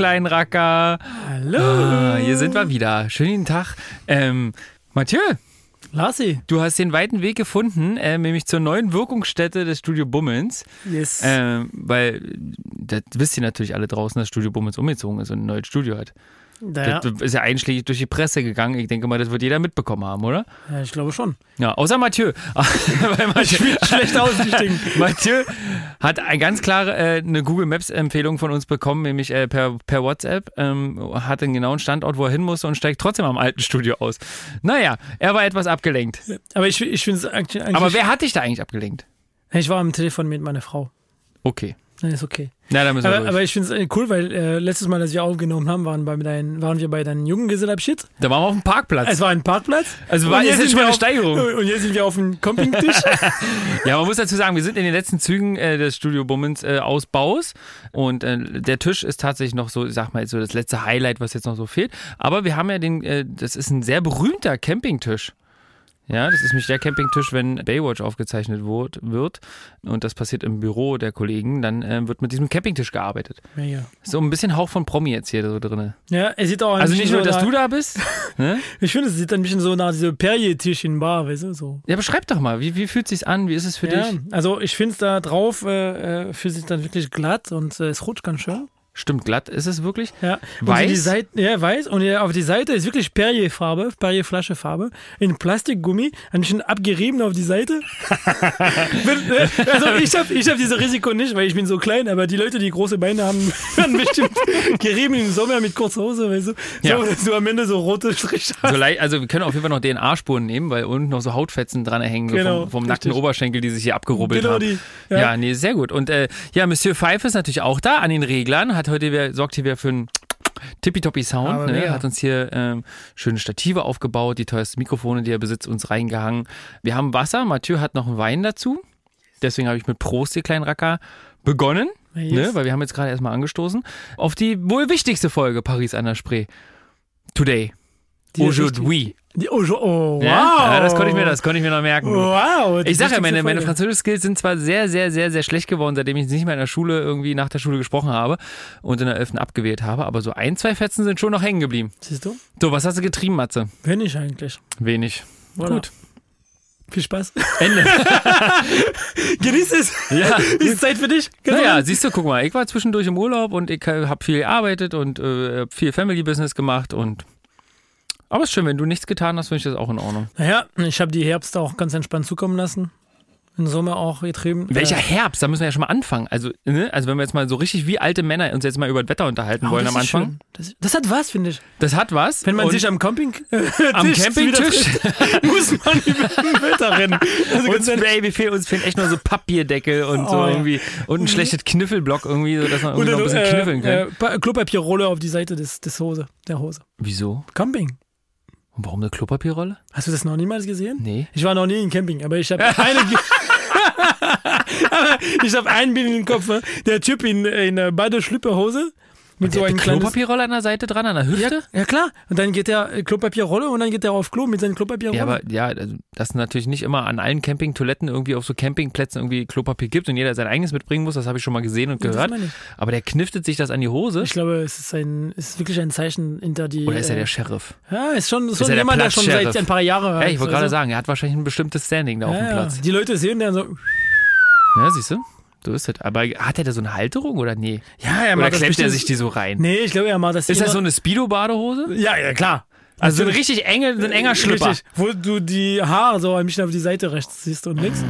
ihr kleinen Racker. Hallo. Ah, hier sind wir wieder. Schönen Tag. Ähm, Mathieu, Lassi. du hast den weiten Weg gefunden, äh, nämlich zur neuen Wirkungsstätte des Studio Bummens. Yes. Ähm, weil, das wisst ihr natürlich alle draußen, dass Studio Bummens umgezogen ist und ein neues Studio hat. Ja, Das ist ja einschlägig durch die Presse gegangen. Ich denke mal, das wird jeder mitbekommen haben, oder? ja, ich glaube schon. Ja, außer Mathieu. Weil Mathieu, Schlecht ausgestiegen. Mathieu hat eine ganz klare äh, eine Google Maps Empfehlung von uns bekommen, nämlich äh, per, per WhatsApp. Ähm, hat den genauen Standort, wo er hin musste und steigt trotzdem am alten Studio aus. Naja, er war etwas abgelenkt. Aber ich, ich finde es eigentlich. Aber wer hat dich da eigentlich abgelenkt? Ich war am Telefon mit meiner Frau. Okay. Nein, ist okay. Na, da müssen wir Aber, durch. aber ich finde es cool, weil äh, letztes Mal, als wir aufgenommen haben, waren, bei deinen, waren wir bei deinem Junggesellenabschied. da waren wir auf dem Parkplatz. Es war ein Parkplatz. Also war- ist jetzt schon wir eine auf- Steigerung. Und jetzt sind wir auf dem Campingtisch. Ja, man muss dazu sagen, wir sind in den letzten Zügen äh, des Studio Bummens äh, Ausbaus und äh, der Tisch ist tatsächlich noch so, ich sag mal, so das letzte Highlight, was jetzt noch so fehlt. Aber wir haben ja den, äh, das ist ein sehr berühmter Campingtisch. Ja, das ist nämlich der Campingtisch, wenn Baywatch aufgezeichnet wird, und das passiert im Büro der Kollegen, dann äh, wird mit diesem Campingtisch gearbeitet. ja, ja. So ein bisschen Hauch von Promi jetzt hier so drin. ja, es sieht auch ein Also nicht nur, so dass nach, du da bist. Ne? Ich finde, es sieht ein bisschen so nach diesem Perrier-Tisch in Bar, weißt du, so. Ja, beschreib doch mal, wie, wie fühlt sich's an? Wie ist es für ja, dich? also ich finde es da drauf, äh, äh, fühlt sich dann wirklich glatt und äh, es rutscht ganz schön. Stimmt, glatt ist es wirklich. Ja. Weiß? Die Seite, ja, weiß. Und auf die Seite ist wirklich Perrier-Farbe, Perrier-Flaschefarbe, in Plastikgummi, ein bisschen abgerieben auf die Seite. Äh, also ich habe ich hab dieses Risiko nicht, weil ich bin so klein, aber die Leute, die große Beine haben, werden bestimmt gerieben im Sommer mit kurzer Hose, weißt du? So, Ja. dass du am Ende so rote Striche hast. So also wir können auf jeden Fall noch DNA-Spuren nehmen, weil unten noch so Hautfetzen dran hängen so Genau, vom, vom nackten. Oberschenkel, die sich hier abgerubbelt Genau haben. die. Ja. Ja. nee, sehr gut. Und äh, ja, Monsieur Pfeife ist natürlich auch da an den Reglern, hat heute wieder, sorgt hier wieder für einen tippitoppi Sound, ne? hat uns hier ähm, schöne Stative aufgebaut, die teuersten Mikrofone, die er besitzt, uns reingehangen. Wir haben Wasser, Mathieu hat noch einen Wein dazu. Deswegen habe ich mit Prost, ihr kleinen Racker, begonnen, Yes. ne? weil wir haben jetzt gerade erstmal angestoßen, auf die wohl wichtigste Folge Paris an der Spree. Today. Aujourd'hui. Oh, oh, wow. Ja? Ja, das konnte ich mir, das konnte ich mir noch merken. Wow. Ich sag ja, meine, meine. Französisch-Skills sind zwar sehr, sehr, sehr, sehr schlecht geworden, seitdem ich nicht mehr in der Schule irgendwie nach der Schule gesprochen habe und in der 11. abgewählt habe, aber so ein, zwei Fetzen sind schon noch hängen geblieben. Siehst du? So, was hast du getrieben, Matze? Wenn ich eigentlich. Wenig. Voilà. Gut. Viel Spaß. Ende. Genieß es. ja. Ist Zeit für dich. Ganz Naja, siehst du, guck mal, ich war zwischendurch im Urlaub und ich habe viel gearbeitet und äh, viel Family-Business gemacht und aber ist schön, wenn du nichts getan hast, finde ich das auch in Ordnung. Naja, ich habe die Herbst auch ganz entspannt zukommen lassen. Im Sommer auch getrieben. Welcher Äh, Herbst? Da müssen wir ja schon mal anfangen. Also, ne? also wenn wir jetzt mal so richtig wie alte Männer uns jetzt mal über das Wetter unterhalten oh, wollen das am Anfang. Das, das hat was, finde ich. Das hat was. Wenn man Und sich am Camping äh, am Tisch Campingtisch muss man über den Wetter rennen. Also ganz uns. Baby, fehlt, uns fehlen echt nur so Papierdeckel und so Oh, ja. irgendwie und ein schlechtes Kniffelblock irgendwie, so dass man irgendwie noch ein bisschen kniffeln kann. äh, Pa- Klopapierrolle auf die Seite des, des Hose, der Hose. Wieso? Camping. Warum eine Klopapierrolle? Hast du das noch niemals gesehen? Nee. Ich war noch nie in Camping, aber ich habe eine. ich habe ein Bild im Kopf. Der Typ in, in einer Badeschlüpperhose mit so Der hat einem. Klopapierrolle an der Seite dran, an der Ja, Hüfte? ja klar. Und dann geht der äh, Klopapierrolle und dann geht er auf Klo mit seinen Klopapierrolle. Ja, aber ja, also, dass es natürlich nicht immer an allen Campingtoiletten irgendwie auf so Campingplätzen irgendwie Klopapier gibt und jeder sein eigenes mitbringen muss, das habe ich schon mal gesehen und Ja, gehört. Aber der kniftet sich das an die Hose. Ich glaube, es ist, ein, es ist wirklich ein Zeichen hinter die. Oder ist er äh, der Sheriff? Ja, ist schon, ist Ist schon der jemand, der schon seit ein paar Jahren. Ja, ich wollte gerade also, sagen, er hat wahrscheinlich ein bestimmtes Standing da auf ja, dem ja. Platz. Die Leute sehen dann so. Ja, siehst du? So ist das. Aber hat er da so eine Halterung oder nee? Ja, er Oder macht das klemmt er sich die so rein? Nee, ich glaube, er macht das Ist das so eine Speedo-Badehose? Ja, ja, klar. Also so ein richtig enge, so ein enger Schlüpper. Richtig, wo du die Haare so ein bisschen auf die Seite rechts siehst und links.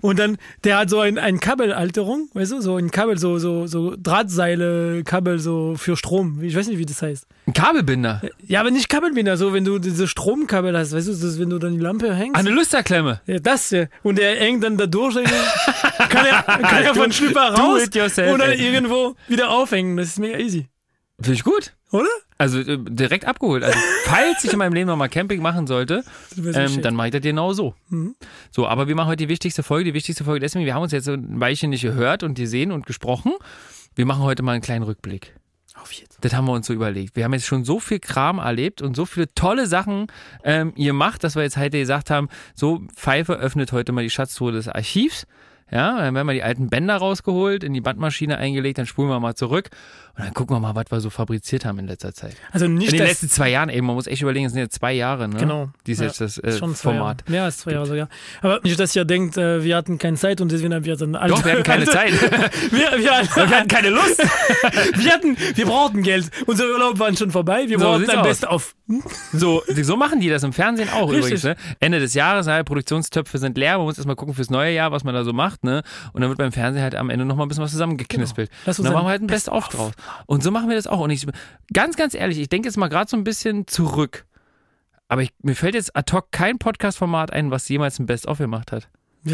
und dann, der hat so ein, ein Kabelhalterung, weißt du, so ein Kabel, so, so, so Drahtseile, Kabel so für Strom. Ich weiß nicht, wie das heißt. Ein Kabelbinder. Ja, aber nicht Kabelbinder, so wenn du diese Stromkabel hast, weißt du, das, wenn du dann die Lampe hängst. Eine Lüsterklemme. Ja, das ja. Und der hängt dann da durch. kann er, kann er von Schlüpper raus yourself, und dann ey. irgendwo wieder aufhängen. Das ist mega easy. Finde ich gut. Oder? Also äh, direkt abgeholt. Also falls ich in meinem Leben nochmal Camping machen sollte, ähm, dann mache ich das genau so. So, aber wir machen heute die wichtigste Folge. Die wichtigste Folge deswegen, wir haben uns jetzt so ein Weilchen nicht gehört und gesehen und gesprochen. Wir machen heute mal einen kleinen Rückblick. Auf jetzt. Das haben wir uns so überlegt. Wir haben jetzt schon so viel Kram erlebt und so viele tolle Sachen ähm, ihr macht, dass wir jetzt heute gesagt haben, so Pfeife öffnet heute mal die Schatztruhe des Archivs. Ja, dann werden wir die alten Bänder rausgeholt, in die Bandmaschine eingelegt, dann spulen wir mal zurück und dann gucken wir mal, was wir so fabriziert haben in letzter Zeit. Also nicht in den letzten zwei Jahren eben, man muss echt überlegen, es sind jetzt zwei Jahre, ne? Genau. Die ist Ja, jetzt das äh, schon zwei Format. Jahre. Mehr als zwei Jahre sogar. Aber nicht, dass ihr denkt, äh, wir hatten keine Zeit und deswegen haben wir dann Doch, wir hatten keine Zeit. Wir, wir, wir hatten keine Lust. wir, hatten, wir brauchten Geld. Unser Urlaub war schon vorbei. Wir So brauchten ein aus. Best-of. So, so machen die das im Fernsehen auch Richtig. übrigens. Ne? Ende des Jahres, ja, Produktionstöpfe sind leer, man muss erstmal gucken fürs neue Jahr, was man da so macht, ne? Und dann wird beim Fernsehen halt am Ende nochmal ein bisschen was zusammengeknispelt. Genau. Und dann machen wir halt ein Best-of draus. Und so machen wir das auch. Und ich, ganz, ganz ehrlich, ich denke jetzt mal gerade so ein bisschen zurück. Aber ich, mir fällt jetzt ad hoc kein Podcast-Format ein, was jemals ein Best-of gemacht hat.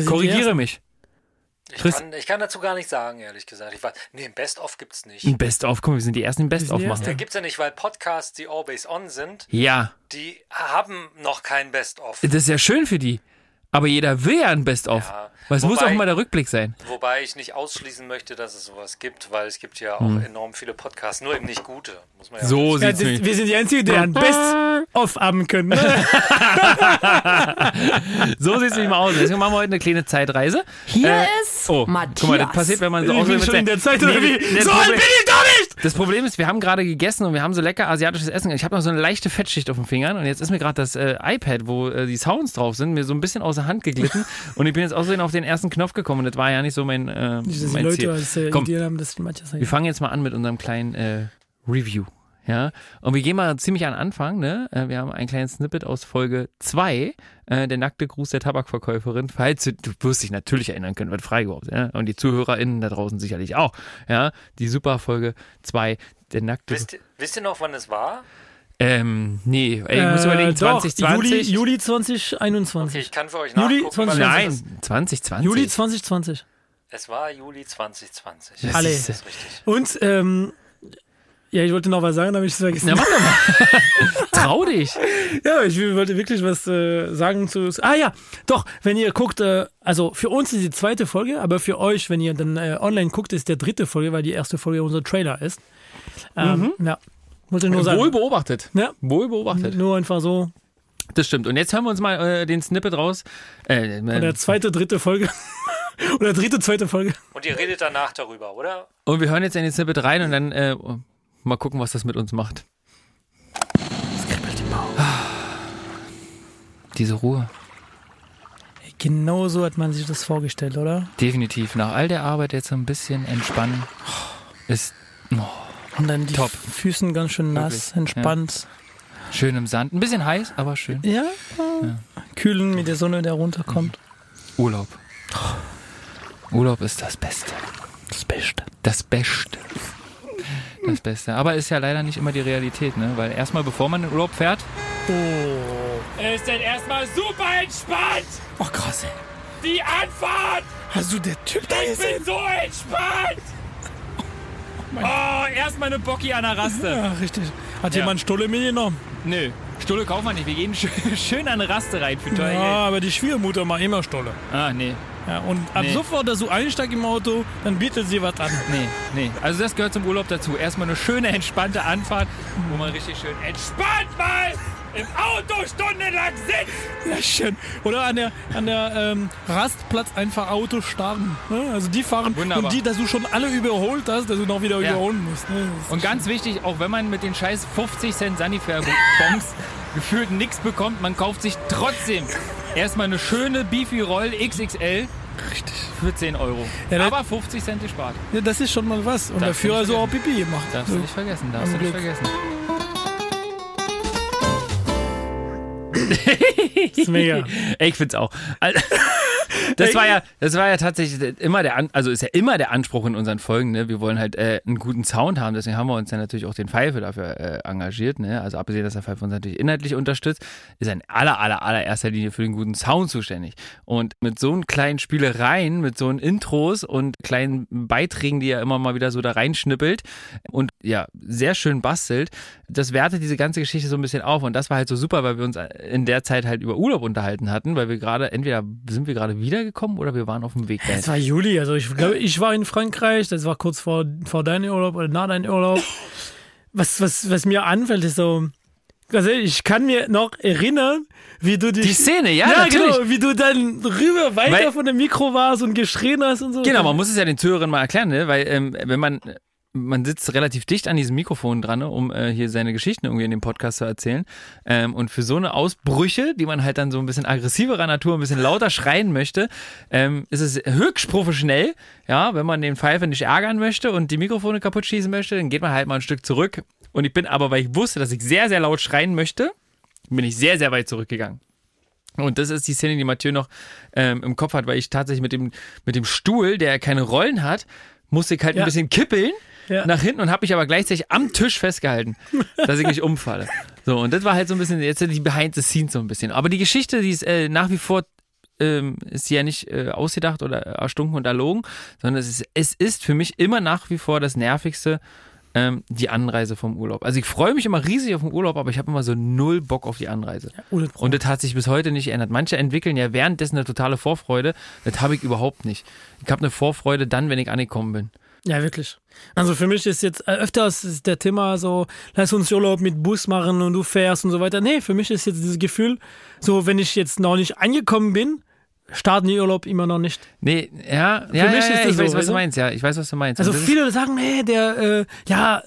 Korrigiere mich. Ich kann, ich kann dazu gar nicht sagen, ehrlich gesagt. Ich weiß, nee, ein Best-of gibt's nicht. Ein Best-of, guck mal, wir sind die ersten, die ein Best-of machen. Der gibt's ja nicht, weil Podcasts, die always on sind, Ja, die haben noch kein Best-of. das ist ja schön für die. Aber jeder will ja ein Best-of. Ja, Weil es muss auch mal der Rückblick sein. Wobei ich nicht ausschließen möchte, dass es sowas gibt, weil es gibt ja auch Hm. enorm viele Podcasts, nur eben nicht gute. Muss man ja So Ja, sieht's das, nämlich. wir sind die Einzigen, die ein Best-of haben können. Ne? So sieht es nicht mal aus. Deswegen machen wir heute eine kleine Zeitreise. Hier Äh, ist Oh, Matthias. guck mal, das passiert, wenn man so Ich bin schon in der Zeit, Nee, oder wie? das So alt Problem- bin ich doch nicht! Das Problem ist, wir haben gerade gegessen und wir haben so lecker asiatisches Essen. Ich habe noch so eine leichte Fettschicht auf den Fingern und jetzt ist mir gerade das äh, iPad, wo äh, die Sounds drauf sind, mir so ein bisschen aus der Hand geglitten und ich bin jetzt außerdem auf den ersten Knopf gekommen und das war ja nicht so mein, äh, Nicht, mein Leute Ziel. als äh, Komm. Haben, Wir fangen jetzt mal an mit unserem kleinen äh, Review. Ja, und wir gehen mal ziemlich an den Anfang, ne? Äh, Wir haben ein kleines Snippet aus Folge 2, äh, der nackte Gruß der Tabakverkäuferin. Falls du, du wirst dich natürlich erinnern können, was frei überhaupt, ja? Und die ZuhörerInnen da draußen sicherlich auch, ja? Die super Folge 2, der nackte Wisst, ihr- wisst ihr noch, wann es war? Ähm, nee, ey, ich muss Äh, überlegen, doch, 2020. Juli, Juli 2021. Okay, ich kann für euch Juli nachgucken. 20 weil Nein, es- 2020. Juli 2020. Es war Juli 2020. Das Alle. ist- Das ist richtig. Und, ähm, ja, ich wollte noch was sagen, aber ich es vergessen. Na, mach doch mal. Trau dich. Ja, ich wollte wirklich was äh, sagen zu. Ah ja, doch, wenn ihr guckt, äh, also für uns ist die zweite Folge, aber für euch, wenn ihr dann äh, online guckt, ist der dritte Folge, weil die erste Folge unser Trailer ist. Ähm, Ja, wollte nur sagen. Wohl beobachtet. Ja, Wohl beobachtet. nur einfach so. Das stimmt. Und jetzt hören wir uns mal äh, den Snippet raus. Äh, äh, Oder zweite, dritte Folge. Oder dritte, zweite Folge. Und ihr redet danach darüber, oder? Und wir hören jetzt in den Snippet rein und dann äh, mal gucken, was das mit uns macht. Diese Ruhe. Genau so hat man sich das vorgestellt, oder? Definitiv. Nach all der Arbeit jetzt so ein bisschen entspannen ist oh, Und dann die Top. Füßen ganz schön nass, Wirklich, entspannt. schön im Sand. Ein bisschen heiß, aber schön. Ja, kühlen mit der Sonne, der runterkommt. Urlaub. Urlaub ist das Beste. Das Beste. Das Beste. Das Beste. Aber ist ja leider nicht immer die Realität, ne? Weil erstmal, bevor man in den Urlaub fährt, ist dann erstmal super entspannt. Oh, krass, ey. Die Anfahrt. Hast du der Typ da gesehen? so entspannt. Oh, erstmal eine Bocki an der Raste. Ja, richtig. Hat Ja. jemand Stolle mitgenommen? Nö, Stulle kaufen wir nicht. Wir gehen schön, an eine Raste rein für teuer Ja, Geld. aber die Schwiegermutter macht immer Stolle. Ah, nee. Ja, und ab Nee. sofort, dass du einsteigst im Auto, dann bietet sie was an. Nee, nee. Also das gehört zum Urlaub dazu. Erstmal eine schöne, entspannte Anfahrt, wo man richtig schön entspannt mal im Auto stundenlang sitzt. Ja, schön. Oder an der, an der ähm, Rastplatz einfach Auto starten. Ne? Also die fahren Wunderbar. und die, dass du schon alle überholt hast, dass du noch wieder Ja. überholen musst. Ne? Das Und ganz wichtig, auch wenn man mit den scheiß 50 Cent Sanifair-Bonks gefühlt nichts bekommt, man kauft sich trotzdem erstmal eine schöne Beefy Roll XXL richtig. für 10 Euro. Ja, das- Aber 50 Cent gespart. Ja, das ist schon mal was. Und Führer nicht so auch Pipi gemacht. Darfst du nicht vergessen, darfst du nicht vergessen. ist mega. Ich find's auch. Das war ja, das war ja tatsächlich immer der, An also ist ja immer der Anspruch in unseren Folgen. Ne? Wir wollen halt äh, einen guten Sound haben, deswegen haben wir uns ja natürlich auch den Pfeife dafür äh, engagiert. Ne? Also abgesehen, dass der Pfeife uns natürlich inhaltlich unterstützt, ist er in aller, aller, allererster Linie für den guten Sound zuständig. Und mit so einen kleinen Spielereien, mit so einen Intros und kleinen Beiträgen, die er immer mal wieder so da reinschnippelt und ja, sehr schön bastelt, das wertet diese ganze Geschichte so ein bisschen auf. Und das war halt so super, weil wir uns in der Zeit halt über Urlaub unterhalten hatten, weil wir gerade, entweder sind wir gerade wiedergekommen oder wir waren auf dem Weg dahin. Es war Juli, also ich glaube, ich war in Frankreich, das war kurz vor, vor deinem Urlaub oder nach deinem Urlaub. Was, was, was mir anfällt, ist so, also ich kann mir noch erinnern, wie du dich. Die Szene, ja, ja natürlich. genau, wie du dann rüber weiter Weil- von dem Mikro warst und geschrien hast und so. Genau, man muss es ja den Zuhörern mal erklären, ne? weil ähm, wenn man man sitzt relativ dicht an diesem Mikrofon dran, ne, um äh, hier seine Geschichten irgendwie in dem Podcast zu erzählen. Ähm, und für so eine Ausbrüche, die man halt dann so ein bisschen aggressiverer Natur, ein bisschen lauter schreien möchte, ähm, ist es höchst professionell. Ja, wenn man den Pfeifer nicht ärgern möchte und die Mikrofone kaputt schießen möchte, dann geht man halt mal ein Stück zurück. Und ich bin aber, weil ich wusste, dass ich sehr, sehr laut schreien möchte, bin ich sehr, sehr weit zurückgegangen. Und das ist die Szene, die Mathieu noch ähm, im Kopf hat, weil ich tatsächlich mit dem, mit dem Stuhl, der keine Rollen hat, musste ich halt Ja. ein bisschen kippeln Ja. nach hinten und habe mich aber gleichzeitig am Tisch festgehalten, dass ich nicht umfalle. So, und das war halt so ein bisschen, jetzt die Behind the Scenes so ein bisschen. Aber die Geschichte, die ist äh, nach wie vor, ähm, ist ja nicht äh, ausgedacht oder erstunken und erlogen, sondern es ist, es ist für mich immer nach wie vor das Nervigste, ähm, die Anreise vom Urlaub. Also ich freue mich immer riesig auf den Urlaub, aber ich habe immer so null Bock auf die Anreise. Ohne Und das hat sich bis heute nicht geändert. Manche entwickeln ja währenddessen eine totale Vorfreude. Das habe ich überhaupt nicht. Ich habe eine Vorfreude dann, wenn ich angekommen bin. Ja, wirklich. Also für mich ist jetzt äh, öfters ist der Thema so, lass uns Urlaub mit Bus machen und du fährst und so weiter. Nee, für mich ist jetzt dieses Gefühl, so wenn ich jetzt noch nicht angekommen bin, starten die Urlaub immer noch nicht. Nee, ja, ja, mich ja, ist ja, das ich weiß, so, was du meinst, ja. Ich weiß, was du meinst. Also viele sagen, nee, der, äh, ja,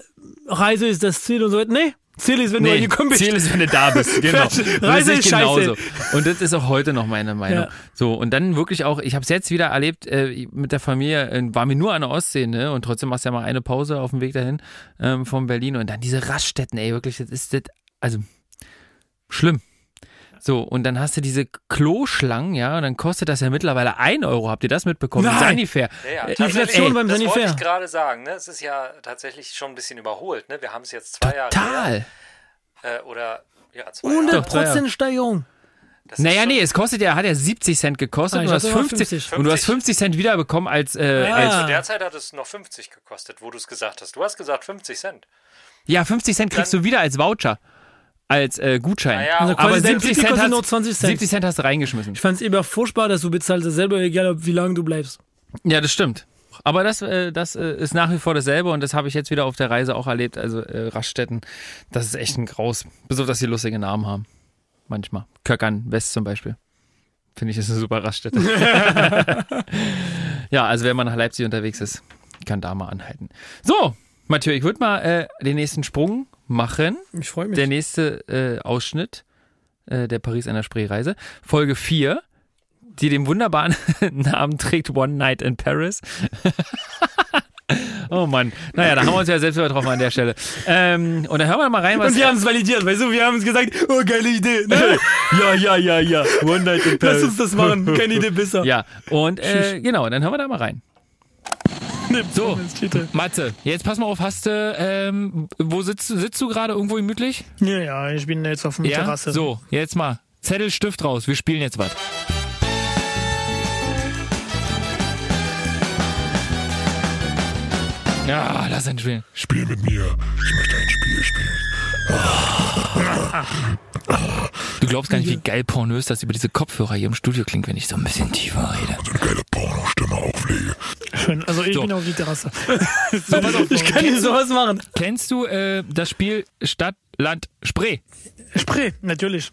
Reise ist das Ziel und so weiter. Nee, Ziel ist, wenn du Nee, angekommen bist. Ziel ist, wenn du da bist. Genau. Reise Und ist scheiße. genauso. Und das ist auch heute noch meine Meinung. Ja. So, und dann wirklich auch, ich habe es jetzt wieder erlebt äh, mit der Familie, äh, war mir nur an der Ostsee, ne? Und trotzdem machst du ja mal eine Pause auf dem Weg dahin ähm, von Berlin. Und dann diese Raststätten, ey, wirklich, das ist das, also schlimm. So, und dann hast du diese Kloschlangen, ja, und dann kostet das ja mittlerweile 1 Euro. Habt ihr das mitbekommen? Nein. Sanifair. Ja, ja, Äh, Inflation beim das wollte Sanifair. ich gerade sagen. Ne? Es ist ja tatsächlich schon ein bisschen überholt. Ne? Wir haben es jetzt zwei Jahre Total. Äh, oder ja, zwei 100 Jahre. Steigerung. Das Naja, nee, es kostet ja, hat ja 70 Cent gekostet Ah, und, du hast hatte immer 50, 50. und du hast 50 Cent wiederbekommen als, äh, Ja. als Zu der Zeit hat es noch 50 gekostet, wo du es gesagt hast. Du hast gesagt 50 Cent. Ja, 50 Cent kriegst du wieder als Voucher. Als äh, Gutschein. Naja, Also aber Aber quasi der 70 Ticket Cent, hast, nur 20 Cent. 70 Cent hast du reingeschmissen. Ich fand es immer furchtbar, dass du bezahlst selber, egal ob- wie lange du bleibst. Ja, das stimmt. Aber das, äh, das äh, ist nach wie vor dasselbe und das habe ich jetzt wieder auf der Reise auch erlebt. Also äh, Raststätten, das ist echt ein Graus. Bis auf, dass sie lustige Namen haben. Manchmal. Köckern West zum Beispiel. Finde ich, ist eine super Raststätte. ja, also wenn man nach Leipzig unterwegs ist, kann da mal anhalten. So, Mathieu, ich würde mal äh, den nächsten Sprung machen. Ich freue mich. Der nächste äh, Ausschnitt äh, der Paris einer Spree-Reise. Folge 4, die den wunderbaren Namen trägt One Night in Paris. oh Mann. Naja, da haben wir uns ja selbst übertroffen an der Stelle. Ähm, und dann hören wir mal rein, was. Und wir haben es validiert, weißt du, wir haben es gesagt, oh, geile Idee. Ne? ja, ja, ja, ja. One Night in Lass uns das machen, keine Idee besser. Ja, und äh, genau, dann hören wir da mal rein. So, Das Titel. Mathe, jetzt pass mal auf, hast du, ähm, wo sitzt du? Sitzt du gerade irgendwo gemütlich? Ja, ja, ich bin jetzt auf der Ja, Terrasse. so, jetzt mal. Zettel, Stift raus. Wir spielen jetzt was. Ja, lass uns spielen. Spiel mit mir. Ich möchte ein Spiel spielen. Du glaubst gar nicht, wie geil pornös das über diese Kopfhörer hier im Studio klingt, wenn ich so ein bisschen tiefer rede. So eine geile Pornostimme auflege. Schön. Also ich So. bin auf die Terrasse. So, pass auf, Ich kann nicht sowas machen. Kennst du äh, das Spiel Stadt, Land, Spree? Spree, natürlich.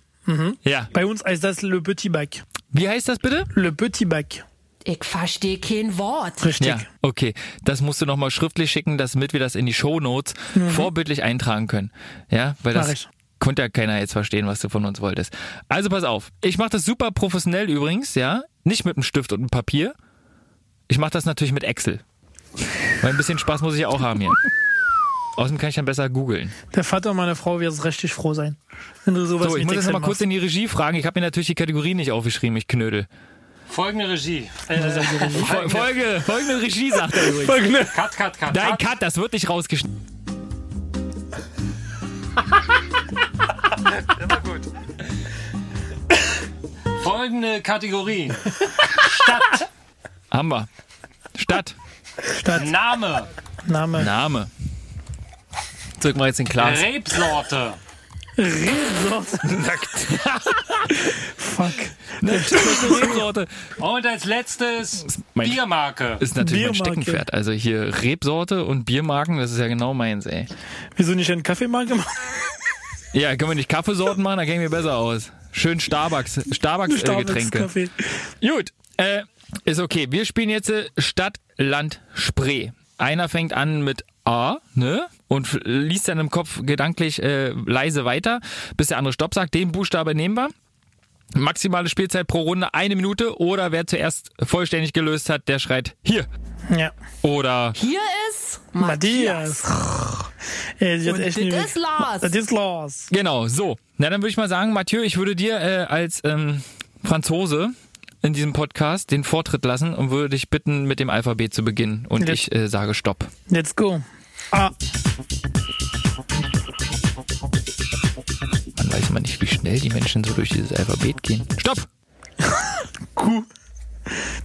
Ja. Bei uns heißt das Le Petit Bac. Wie heißt das bitte? Le Petit Bac. Ich verstehe kein Wort. Richtig. Ja, okay. Das musst du nochmal schriftlich schicken, damit wir das in die Shownotes vorbildlich eintragen können. Ja, weil Mach das ich. Konnte ja keiner jetzt verstehen, was du von uns wolltest. Also pass auf. Ich mache das super professionell übrigens, ja. Nicht mit einem Stift und einem Papier. Ich mache das natürlich mit Excel. Weil ein bisschen Spaß muss ich ja auch haben hier. Außerdem kann ich dann besser googeln. Der Vater meiner Frau wird richtig froh sein, wenn du sowas So, ich muss jetzt mal kurz in die Regie fragen. Ich habe mir natürlich die Kategorien nicht aufgeschrieben, ich Knödel. Folgende Regie. Äh, Fol- Folge, folgende Regie sagt er übrigens. Folgende. cut, cut, cut. Nein, cut. Cut, das wird nicht rausgeschnitten. Immer gut. Folgende Kategorien. Stadt, Haben wir. Stadt, Name, Name. Name. Drück mal jetzt den Glas. Rebsorte, Fuck. Rebsorte. und als letztes mein- Biermarke. Ist natürlich mein Biermarke. Steckenpferd. Also hier Rebsorte und Biermarken, das ist ja genau meins, ey. Wieso nicht einen Kaffeemarkt gemacht? Ja, können wir nicht Kaffeesorten machen? Da käme mir besser aus. Schön Starbucks, Starbucks, äh. Gut, äh, ist okay. Wir spielen jetzt äh, Stadt, Land, Spree. Einer fängt an mit A, ne? Und liest dann im Kopf gedanklich äh, leise weiter, bis der andere Stopp sagt. Den Buchstabe nehmen wir. Maximale Spielzeit pro Runde eine Minute oder wer zuerst vollständig gelöst hat, der schreit hier. Ja. Oder Hier ist Matthias. Ey, das ist Lars. Das ist Lars. genau, so. Na, dann würde ich mal sagen, Mathieu, ich würde dir äh, als ähm, Franzose in diesem Podcast den Vortritt lassen und würde dich bitten, mit dem Alphabet zu beginnen. Und Ja. ich äh, sage Stopp. Let's go. Ah, Man weiß immer nicht, wie schnell die Menschen so durch dieses Alphabet gehen. Stopp! Kuh.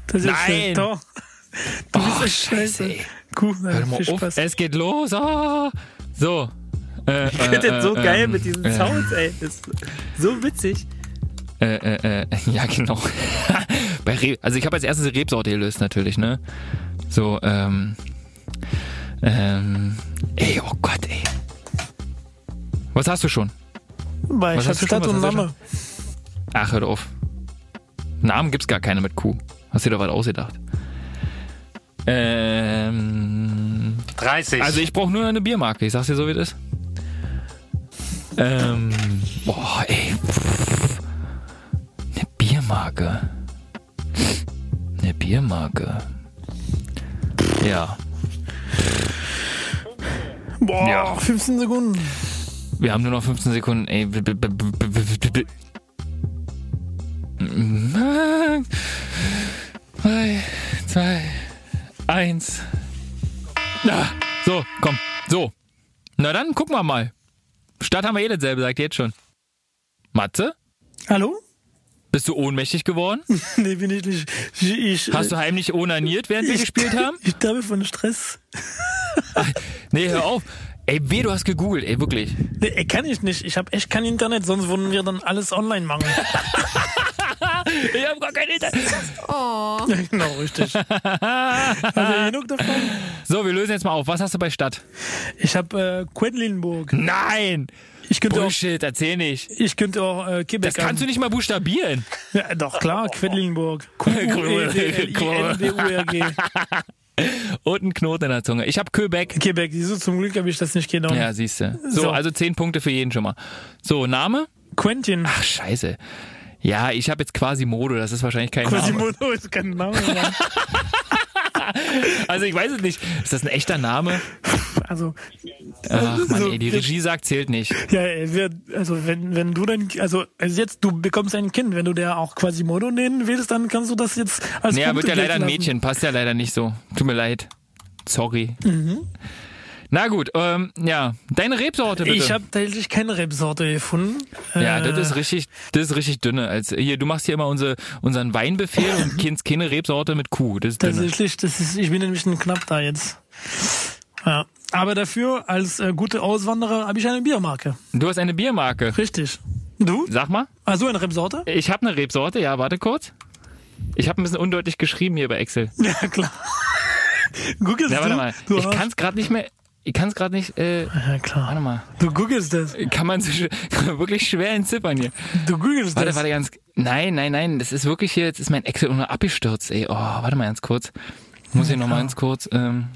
Das ist Nein. schön. Doch. Du bist echt scheiße. ey. Kuh. Hör mal auf, es geht los. Ah. So. Äh, Ich finde äh, das so äh, geil ähm, mit diesen äh, Sounds, ey. Das ist so witzig. Äh, äh, äh, ja, genau. Bei Re also ich habe als erstes die Rebsorte gelöst natürlich, ne? So, ähm, ähm, ey, oh Gott, ey. Was hast du schon? Weil Was ich hab hast du schon? Stadt und du Name. Ach, hör doch auf. Namen gibt's gar keine mit Q. Hast dir da was ausgedacht? Ähm, 30. also ich brauche nur eine Biermarke. Ich sag's dir so, wie es ist. Ähm, boah, ey. Pff. Eine Biermarke. Eine Biermarke. Ja, Boah, Ja. 15 Sekunden. wir haben nur noch 15 Sekunden. Ey. Drei, zwei, eins. Ah, so, komm. So. Na dann gucken wir mal. Stadt haben wir eh dasselbe, sagt jetzt schon. Matze? Hallo? Bist du ohnmächtig geworden? Nee, bin ich nicht. Ich, ich, Hast du heimlich onaniert, während wir ich, gespielt haben? Ich sterbe von Stress. Nee, hör auf. Ey, weh, du hast gegoogelt, ey, wirklich. Nee, kann ich nicht. Ich habe echt kein Internet, sonst würden wir dann alles online machen. Ich hab gar kein Internet. Oh. Genau, richtig. Hast du genug davon? So, wir lösen jetzt mal auf. Was hast du bei Stadt? Ich habe äh, Quedlinburg. Nein! Ich könnte auch, Bullshit, erzähl nicht. ich könnte auch äh, Quebec Das kannst du nicht mal buchstabieren. Ja, doch, klar, Quedlinburg. Q-U-E-D-L-I-N-B-U-R-G. Und ein Knoten in der Zunge. Ich hab Quebec. Quebec, du, zum Glück habe ich das nicht genommen. Ja, siehst du. So, So. also 10 Punkte für jeden schon mal. So, Name? Quentin. Ach, scheiße. Ja, ich habe jetzt Quasimodo, das ist wahrscheinlich kein Name. Quasimodo ist kein Name. Also ich weiß es nicht. Ist das ein echter Name? Also, Ach Mann, So, ey, die Regie sagt, zählt nicht. ja, also wenn, wenn du dann, also, also jetzt, du bekommst ein Kind, wenn du der auch Quasimodo nennen willst, dann kannst du das jetzt als Naja, wird ja leider ein. Mädchen, passt ja leider nicht so. Tut mir leid. Sorry. Mhm. Na gut, ähm, ja, deine Rebsorte bitte. Ich habe tatsächlich keine Rebsorte gefunden. ja, Äh, das ist richtig, das ist richtig dünne. Als hier, du machst hier immer unsere, unseren Weinbefehl und kennst keine Rebsorte mit Kuh. Das ist dünne. Tatsächlich, das ist, ich bin ein bisschen knapp da jetzt. Ja. Aber dafür, als äh, gute Auswanderer, habe ich eine Biermarke. Du hast eine Biermarke. Richtig. Du? Sag mal, Also eine Rebsorte? ich habe eine Rebsorte. Ja, warte kurz. Ich habe ein bisschen undeutlich geschrieben hier bei Excel. Ja, klar. Googelst Ja, warte mal. du Ich kann es gerade nicht mehr. Ich kann es gerade nicht. Äh, Ja, klar. warte mal. Du googelst das. Kann man so sch- wirklich schwer entziffern hier. Du googelst Warte, das. warte ganz. Nein, nein, nein. Das ist wirklich hier. Jetzt ist mein Excel nur abgestürzt. Ey, oh, warte mal ganz kurz. Muss ich noch mal ganz kurz ähm,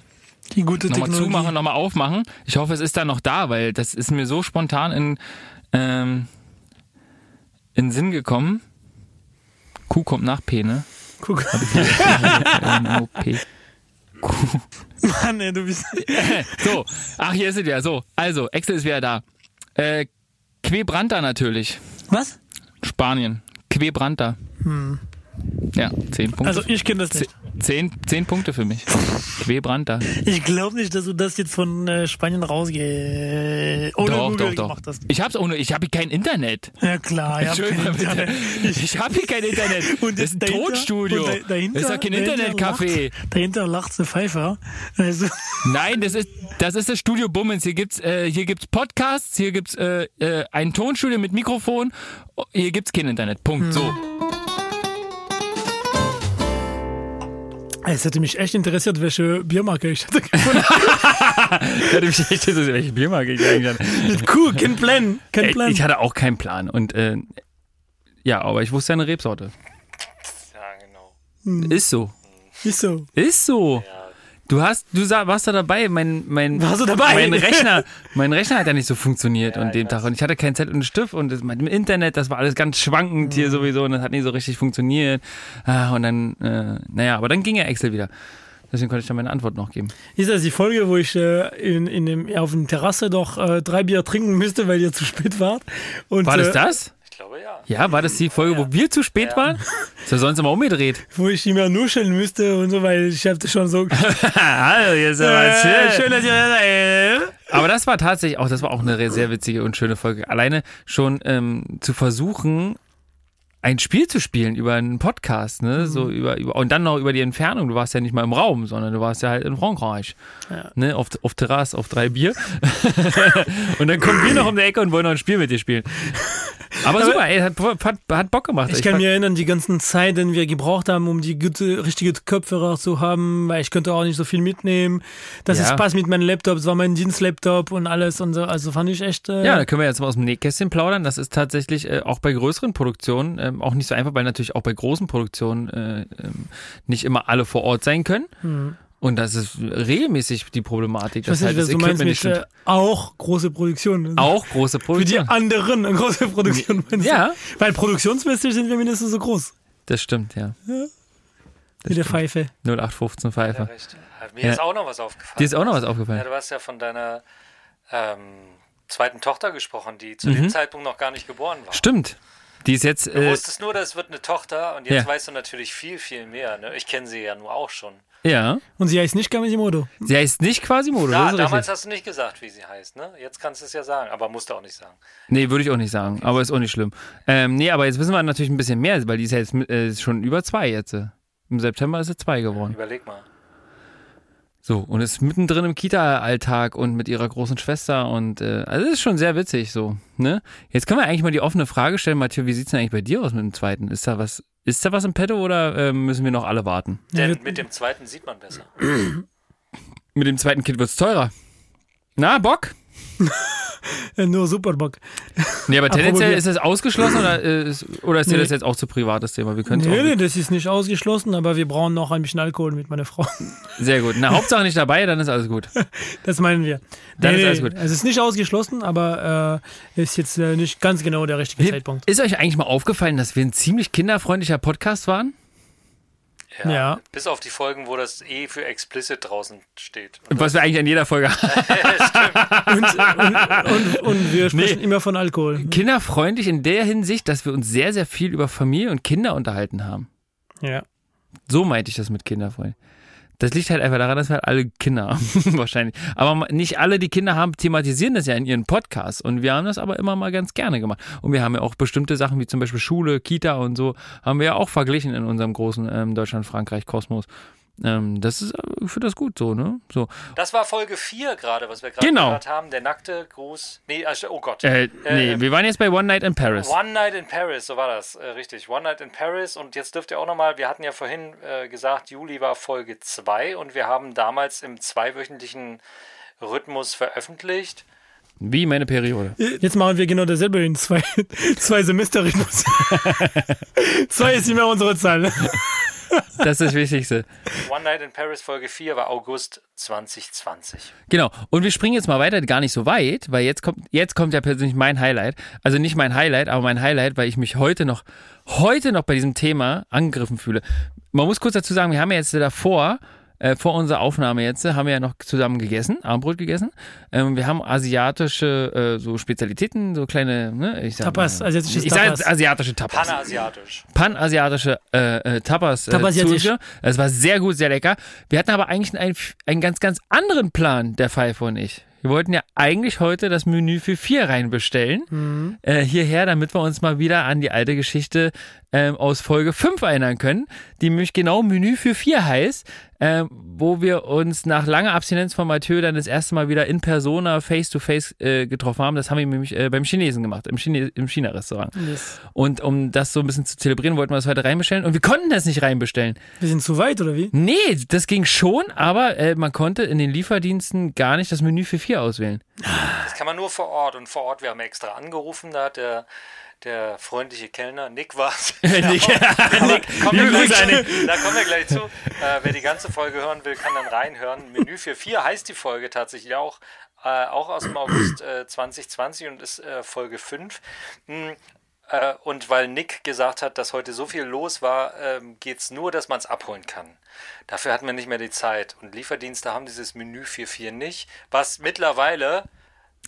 Die gute nochmal Technologie. zumachen, nochmal aufmachen. Ich hoffe, es ist da noch da, weil das ist mir so spontan in ähm, in Sinn gekommen. Q kommt nach P, ne? Guck. N-O-P. Mann, ey, du bist. So, ach, hier ist es ja. So, also, Excel ist wieder da. Äh, Quebranta natürlich. Was? Spanien. Quebranta. Ja, zehn Punkte. Also ich kenne das nicht. Zehn, zehn Punkte für mich. Quebranta. Ich glaube nicht, dass du das jetzt von äh, Spanien rausgehst. Ohne doch, Google doch, doch. Ich hab's ohne, ich habe hier kein Internet. Ja klar, ich hab kein. Internet. Ich habe hier kein Internet. Und das ist ein dahinter- Tonstudio. da- dahinter- das ist doch kein Internetcafé. Dahinter lacht der Pfeifer. Also, Nein, das ist das ist das Studio Bummens. Hier gibt's äh, hier gibt's Podcasts, hier gibt's äh, äh, ein Tonstudio mit Mikrofon. Hier gibt's kein Internet. Punkt. So. Es hätte mich echt interessiert, welche Biermarke ich hätte gefunden. Hätte mich echt interessiert, welche Biermarke ich eigentlich hatte. cool, kein Plan. Kein Ey, Plan. Ich hatte auch keinen Plan. Und äh, ja, aber ich wusste ja eine Rebsorte. Ja, genau. Ist so. Ist so. Ist so. Du hast, du sa- warst da dabei, mein, mein, Warst du dabei? mein Rechner, mein Rechner hat ja nicht so funktioniert Ja, an dem. Tag und ich hatte keinen Zettel und einen Stift und das, mit dem Internet, das war alles ganz schwankend Mhm. hier sowieso und das hat nicht so richtig funktioniert. Ah, und dann, äh, naja, aber dann ging ja Excel wieder. Deswegen konnte ich dann meine Antwort noch geben. Ist das die Folge, wo ich äh, in, in dem, auf der Terrasse doch äh, drei Bier trinken müsste, weil ihr zu spät wart? Und, War das äh, das? Glaube ja. Ja, war das die Folge, wo wir zu spät Ja. waren? Ist ja sonst immer umgedreht. Wo ich nicht mehr nuscheln müsste und so, weil ich hatte schon so. Hallo, hier ist aber äh, schön. schön, dass ihr da seid. Aber das war tatsächlich auch, das war auch eine sehr witzige und schöne Folge. Alleine schon ähm, zu versuchen, ein Spiel zu spielen über einen Podcast, ne? So über, über und dann noch über die Entfernung. Du warst ja nicht mal im Raum, sondern du warst ja halt in Frankreich. Ja. Ne? Auf, auf Terrasse, auf drei Bier. und dann kommen wir noch um die Ecke und wollen noch ein Spiel mit dir spielen. Aber super, ey, hat, hat, hat Bock gemacht. Ich kann fand- mich erinnern, die ganzen Zeit, die wir gebraucht haben, um die gute, richtige Kopfhörer zu haben, weil ich könnte auch nicht so viel mitnehmen. Dass Ja. es passt mit meinem Laptop, es war mein Dienstlaptop und alles und so. Also fand ich echt. Äh, Ja, da können wir jetzt mal aus dem Nähkästchen plaudern. Das ist tatsächlich äh, auch bei größeren Produktionen ähm, auch nicht so einfach, weil natürlich auch bei großen Produktionen äh, ähm, nicht immer alle vor Ort sein können. Und das ist regelmäßig die Problematik. Dass nicht, halt das du meinst mit stimmt. äh, auch große Produktion. Auch große Für die Produktionen. anderen eine große Produktion. meinst du? Ja. Weil produktionsmäßig sind wir mindestens so groß. Das stimmt, ja. Wie der Pfeife. 0815 Ja, Pfeife. Mir Ja. ist auch noch was aufgefallen. Dir ist auch noch was Ja, aufgefallen. du hast ja von deiner ähm, zweiten Tochter gesprochen, die zu Mhm. dem Zeitpunkt noch gar nicht geboren war. Stimmt. Die ist jetzt. Du Äh, wusstest nur, das wird eine Tochter und jetzt Ja. weißt du natürlich viel, viel mehr. Ne? Ich kenne sie ja nur auch schon. ja. Und sie heißt nicht Gamesimodo. Sie heißt nicht Quasimodo. Ist damals richtig. hast du nicht gesagt, wie sie heißt. Ne? Jetzt kannst du es ja sagen, aber musst du auch nicht sagen. Nee, würde ich auch nicht sagen. Aber ist auch nicht schlimm. Ähm, nee, aber jetzt wissen wir natürlich ein bisschen mehr, weil die ist ja jetzt äh, schon über zwei jetzt. Im September ist sie zwei geworden. Überleg mal. So, und ist mittendrin im Kita-Alltag und mit ihrer großen Schwester und äh, also das ist schon sehr witzig so, ne? Jetzt können wir eigentlich mal die offene Frage stellen, Matthias, wie sieht's denn eigentlich bei dir aus mit dem zweiten? Ist da was, ist da was im Petto oder ähm, müssen wir noch alle warten? Denn mit dem zweiten sieht man besser. Mit dem zweiten Kind wird's teurer. Na, Bock? Nur Superbock. Nee, aber tendenziell ist es ausgeschlossen oder, äh, ist, oder ist dir Nee. das jetzt auch zu privates Thema? Wir können Nee, nee, das ist nicht ausgeschlossen, aber wir brauchen noch ein bisschen Alkohol mit meiner Frau. Sehr gut. Na, Hauptsache nicht dabei, dann ist alles gut. Das meinen wir. Dann ist alles gut. Es ist nicht ausgeschlossen, aber äh, ist jetzt äh, nicht ganz genau der richtige Zeitpunkt. Ist euch eigentlich mal aufgefallen, dass wir ein ziemlich kinderfreundlicher Podcast waren? Ja. Bis auf die Folgen, wo das E für explicit draußen steht. Was wir eigentlich an jeder Folge haben. Und, und, und, und wir sprechen immer von Alkohol. Kinderfreundlich in der Hinsicht, dass wir uns sehr, sehr viel über Familie und Kinder unterhalten haben. Ja. So meinte ich das mit kinderfreundlich. Das liegt halt einfach daran, dass wir halt alle Kinder haben, wahrscheinlich. Aber nicht alle, die Kinder haben, thematisieren das ja in ihren Podcasts. Und wir haben das aber immer mal ganz gerne gemacht. Und wir haben ja auch bestimmte Sachen wie zum Beispiel Schule, Kita und so, haben wir ja auch verglichen in unserem großen ähm, Deutschland-Frankreich-Kosmos. Ähm, das ist äh, für das gut so, ne? So. Das war Folge 4 gerade, was wir gerade Genau. gehört haben. Der nackte Gruß. Nee, also- oh Gott. Äh, nee, Äh, wir waren jetzt bei One Night in Paris. One Night in Paris, so war das, äh, richtig. One Night in Paris und jetzt dürft ihr auch nochmal, wir hatten ja vorhin äh, gesagt, Juli war Folge 2 und wir haben damals im zweiwöchentlichen Rhythmus veröffentlicht. Wie meine Periode. Jetzt machen wir genau dasselbe in zwei, zwei Semesterrhythmus. zwei ist nicht mehr unsere Zahl. Das ist das Wichtigste. One Night in Paris Folge 4 war August 2020. Genau. Und wir springen jetzt mal weiter, gar nicht so weit, weil jetzt kommt, jetzt kommt ja persönlich mein Highlight. Also nicht mein Highlight, aber mein Highlight, weil ich mich heute noch, heute noch bei diesem Thema angegriffen fühle. Man muss kurz dazu sagen, wir haben ja jetzt davor, äh, vor unserer Aufnahme jetzt, haben wir ja noch zusammen gegessen, Abendbrot gegessen. Ähm, wir haben asiatische äh, so Spezialitäten, so kleine, ne, ich sag Tapas, mal, asiatisches ich sag Tapas. jetzt asiatische Tapas. Panasiatisch. panasiatische äh, äh, Tapas. Äh, Tapasiatisch. Zuge. Es war sehr gut, sehr lecker. Wir hatten aber eigentlich einen, einen ganz, ganz anderen Plan, der Pfeife und ich. Wir wollten ja eigentlich heute das Menü für vier reinbestellen. Äh, hierher, damit wir uns mal wieder an die alte Geschichte ähm, aus Folge 5 erinnern können, die nämlich genau Menü für vier heißt. Äh, wo wir uns nach langer Abstinenz von Mathieu dann das erste Mal wieder in Persona face-to-face äh, getroffen haben. Das haben wir nämlich äh, beim Chinesen gemacht, im, Chine im China-Restaurant. Yes. Und um das so ein bisschen zu zelebrieren, wollten wir das heute reinbestellen. Und wir konnten das nicht reinbestellen. Wir sind zu weit, oder wie? Nee, das ging schon, aber äh, man konnte in den Lieferdiensten gar nicht das Menü für vier auswählen. Das kann man nur vor Ort. Und vor Ort, wir haben extra angerufen, da hat der, der freundliche Kellner, Nick war es. Nick. Da kommen wir gleich zu. Äh, wer die ganze Folge hören will, kann dann reinhören. Menü für vier heißt die Folge tatsächlich auch. Äh, auch aus dem August äh, 2020 und ist äh, Folge 5. Hm, äh, und weil Nick gesagt hat, dass heute so viel los war, ähm, geht es nur, dass man es abholen kann. Dafür hatten wir nicht mehr die Zeit. Und Lieferdienste haben dieses Menü für vier nicht, was mittlerweile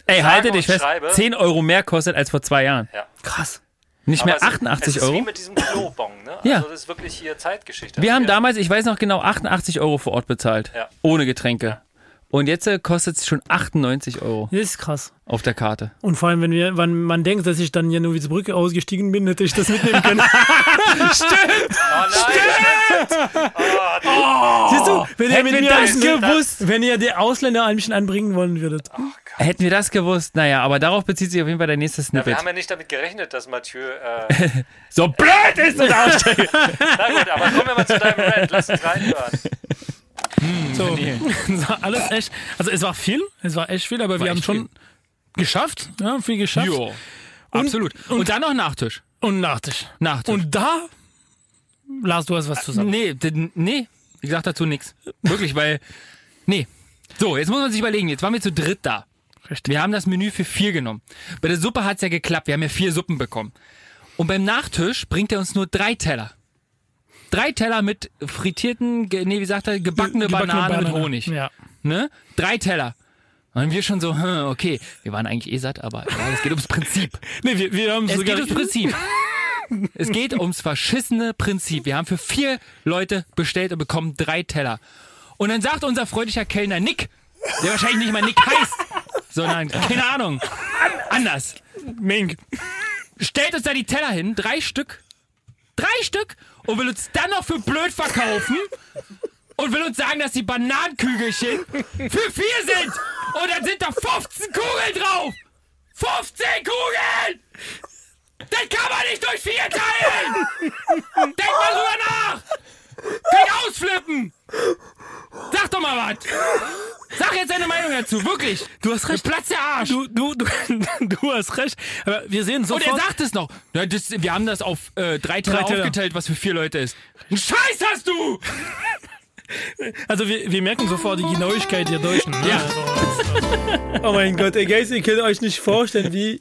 Ey, halte dich fest, schreibe. 10 Euro mehr kostet als vor zwei Jahren. Ja. Krass. Nicht Aber mehr es ist- 88 es ist Euro. wie mit diesem Klobon, ne? Ja. Also das ist wirklich hier Zeitgeschichte. Wir haben Ja. damals, ich weiß noch genau, 88 Euro vor Ort bezahlt. Ja. Ohne Getränke. Und jetzt kostet es schon 98 Euro Das ist krass. auf der Karte. Und vor allem, wenn, wir, wenn man denkt, dass ich dann ja nur wie zur Brücke ausgestiegen bin, hätte ich das mitnehmen können. Oh nein, stimmt! Oh, Siehst du, wenn ihr Hätten mit wir mir das ein- gewusst. wenn ihr die Ausländer ein bisschen anbringen wollen würdet. Hätten wir das gewusst, naja, aber darauf bezieht sich auf jeden Fall der nächste ja, Snippet. wir haben ja nicht damit gerechnet, dass Mathieu. Äh, so blöd ist das Aussteigen. na gut, aber kommen wir mal zu deinem Rant. Lass uns reinhören. So, das war alles echt. Also es war viel, es war echt viel, aber wir haben schon geschafft, ja, viel geschafft. jo, absolut. Und, dann noch Nachtisch. Und Nachtisch. Nachtisch. Und da, Lars, du hast was zu sagen. nee, nee, ich sag dazu nichts. Wirklich, weil, nee. So, jetzt muss man sich überlegen, jetzt waren wir zu dritt da. Richtig. Wir haben das Menü für vier genommen. Bei der Suppe hat's ja geklappt, wir haben ja vier Suppen bekommen. Und beim Nachtisch bringt er uns nur drei Teller. Drei Teller mit frittierten, ge- nee, wie sagt er, gebackene, Gebackene Banane, mit. Honig. Ja. Ne? Drei Teller. Und wir schon so, hm, okay, wir waren eigentlich eh satt, aber ja, es geht ums Prinzip. Nee, wir, wir haben Es sogar. geht ums Prinzip. Es geht ums verschissene Prinzip. Wir haben für vier Leute bestellt und bekommen drei Teller. Und dann sagt unser freundlicher Kellner Nick, der wahrscheinlich nicht mal Nick heißt, sondern, keine Ahnung, anders. Mink. Stellt uns da die Teller hin, drei Stück, drei Stück, und will uns dann noch für blöd verkaufen und will uns sagen, dass die Bananenkügelchen für vier sind. Und dann sind da 15 Kugeln drauf. 15 Kugeln! Das kann man nicht durch vier teilen! Denk mal drüber nach! Kann ausflippen! Sag doch mal was! Sag jetzt deine Meinung dazu, wirklich! Du hast recht. Platz der Arsch! Du, du, du, du hast recht. Aber wir sehen Und sofort. er sagt es noch. Ja, das, wir haben das auf äh, drei Teller. aufgeteilt, was für vier Leute ist. Einen Scheiß hast du! Also wir, wir merken sofort die Genauigkeit der Deutschen. Ne? Ja. Oh mein Gott, ey Guys, ihr könnt euch nicht vorstellen, wie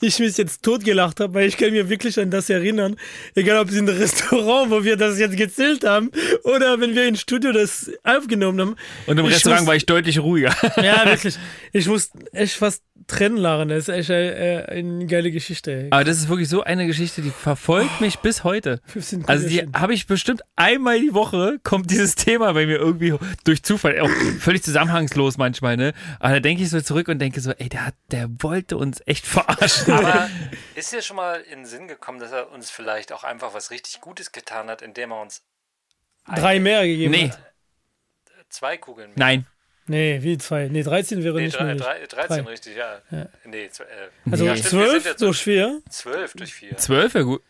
ich mich jetzt totgelacht habe, weil ich kann mir wirklich an das erinnern. Egal ob es in einem Restaurant, wo wir das jetzt gezählt haben, oder wenn wir im Studio das aufgenommen haben. Und im Restaurant muss- war ich deutlich ruhiger. Ja, wirklich. Ich muss echt fast trennen lachen. Das ist echt äh, eine geile Geschichte. Ey. Aber das ist wirklich so eine Geschichte, die verfolgt mich bis heute. 15 Also die habe ich bestimmt einmal die Woche kommt dieses Thema bei mir irgendwie durch Zufall, auch völlig zusammenhangslos manchmal, ne? Aber da denke ich so zurück und denke so, ey, der hat, der wollte uns echt verarschen. Aber ist dir schon mal in den Sinn gekommen, dass er uns vielleicht auch einfach was richtig Gutes getan hat, indem er uns Drei mehr gegeben Nee, hat. zwei Kugeln mit nein. Nee, wie zwei? Nee, 13 wäre Nee, nicht drei, möglich. drei, 13, Drei. richtig, ja. Nee, zw- äh, Also ja, stimmt, wir 12 sind jetzt durch 4. 12 durch 4. Zwölf wäre gut.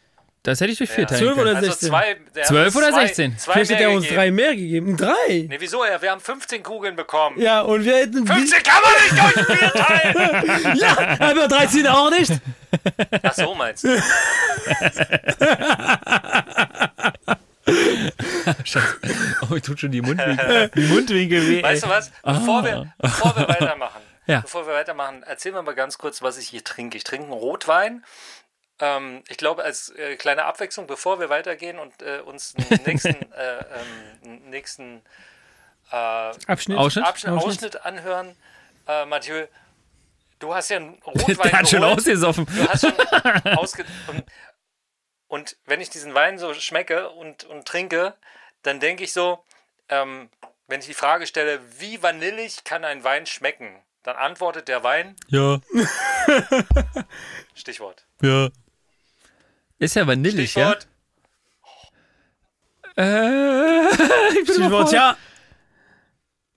Das hätte ich durch vier Ja. teilen 12 können. oder Also 16? zwei, der hat 12 uns oder zwei, 16? Zwei Vielleicht mehr er uns gegeben. drei mehr gegeben. Drei! Nee, wieso? Ja, wir haben 15 Kugeln bekommen. Ja, und wir hätten. 15 kann man nicht durch 4 teilen! Ja, aber 13 auch nicht. Ach so, meinst du? Oh, tut schon die Mundwinkel, die Mundwinkel weh. Weißt du was? Bevor, wir, bevor wir weitermachen, Ja. bevor wir weitermachen, erzähl mir mal ganz kurz, was ich hier trinke. Ich trinke einen Rotwein. Ähm, ich glaube, als äh, kleine Abwechslung, bevor wir weitergehen und äh, uns einen nächsten, äh, ähm, nächsten äh, Abschnitt. Ausschnitt? Abschnitt, Ausschnitt. Anhören. Äh, Mathieu, du hast ja einen Rotwein Der hat schon geholt. ausgesoffen. Du hast schon ausge... Und, und wenn ich diesen Wein so schmecke und, und trinke, dann denke ich so, ähm, wenn ich die Frage stelle, wie vanillig kann ein Wein schmecken, dann antwortet der Wein, Ja, Stichwort. ja. Ist ja vanillig, Stichwort, ja? Äh, ich bin Stichwort, ja.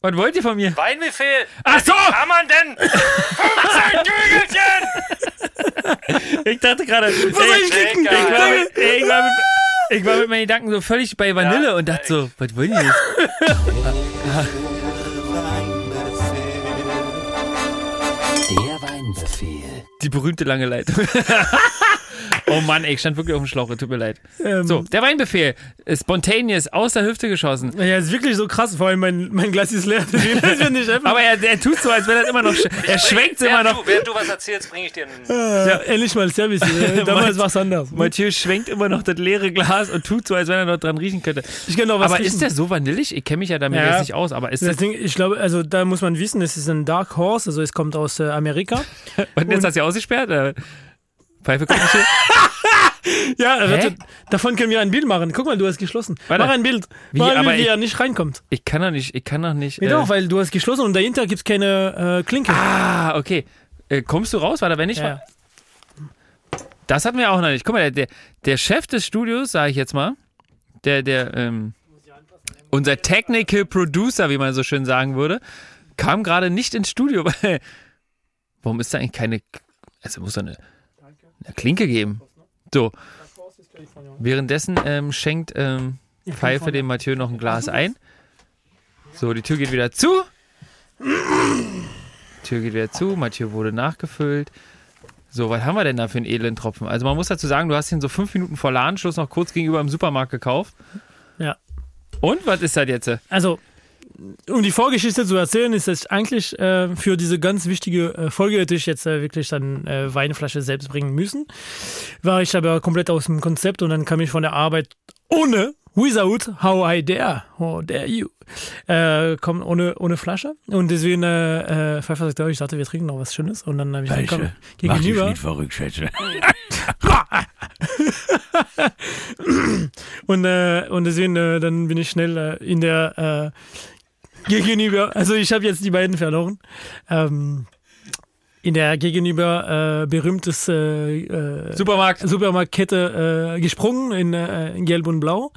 Was wollt ihr von mir? Weinbefehl! Ach so! Wie kann man denn 15 Kügelchen? Ich dachte gerade, ich, ich, soll ich klicken? ich, war mit, ich, war mit, ich war mit meinen Gedanken so völlig bei Vanille Ja, und dachte so, was wollen die jetzt? Der Weinbefehl. Die berühmte lange Leitung. oh Mann, ey, ich stand wirklich auf dem Schlauch, tut mir leid. Ähm, So, der Weinbefehl. äh, Spontaneous, aus der Hüfte geschossen. Ja, ist wirklich so krass. Vor allem mein, mein Glas ist leer. Das wird nicht einfach. Aber er, er tut so, als wenn er immer noch. Er schwenkt immer während noch. Du, während du was erzählst, bringe ich dir einen. ja, endlich mal Service. hier. Damals war es anders. Mathieu schwenkt immer noch das leere Glas und tut so, als wenn er noch dran riechen könnte. Ich kann noch was aber riechen. ist der so vanillig? Ich kenne mich ja damit Ja. jetzt nicht aus, aber ist Das das. Ding, ich glaube, also da muss man wissen, es ist ein Dark Horse, also es kommt aus äh, Amerika. Und jetzt hast du ja ausgesperrt? Äh, Pfeife kommt nicht hin? Ja, Hä? warte, davon können wir ein Bild machen. Guck mal, du hast geschlossen. Warte. Mach ein Bild. Wie, Mach ein aber Bild, wie ich- er nicht reinkommt. Ich kann doch nicht, ich kann doch nicht. Ja, äh, doch, weil du hast geschlossen und dahinter gibt es keine äh, Klinke. ah, okay. Äh, kommst du raus? War da, wenn nicht? ja. Das hatten wir auch noch nicht. Guck mal, der, der, Chef des Studios, sage ich jetzt mal, der, der, ähm, unser Technical Producer, wie man so schön sagen würde, kam gerade nicht ins Studio. Warum ist da eigentlich keine, also muss da eine, eine Klinke geben. So. Währenddessen ähm, schenkt ähm, Pfeife dem Mathieu noch ein Glas ein. So, die Tür geht wieder zu. Tür geht wieder zu. Mathieu wurde nachgefüllt. So, was haben wir denn da für einen edlen Tropfen? Also man muss dazu sagen, du hast ihn so fünf Minuten vor Ladenschluss noch kurz gegenüber im Supermarkt gekauft. Ja. Und was ist das jetzt? Also, um die Vorgeschichte zu erzählen, ist es eigentlich äh, für diese ganz wichtige äh, Folge hätte ich jetzt äh, wirklich dann äh, Weinflasche selbst bringen müssen. War ich aber komplett aus dem Konzept und dann kam ich von der Arbeit ohne, without, how I dare, how dare you, äh, komm, ohne, ohne Flasche. Und deswegen, äh, äh, Pfeffer sagt, ich dachte, wir trinken noch was Schönes. Und dann habe ich dann komm, Mach gegenüber. nicht verrückt, Schätze. Und, äh, und deswegen, äh, dann bin ich schnell äh, in der äh, Gegenüber, also ich habe jetzt die beiden verloren. Ähm, in der gegenüber äh, berühmtes äh, Supermarkt. Supermarktkette äh, gesprungen in, äh, in Gelb und Blau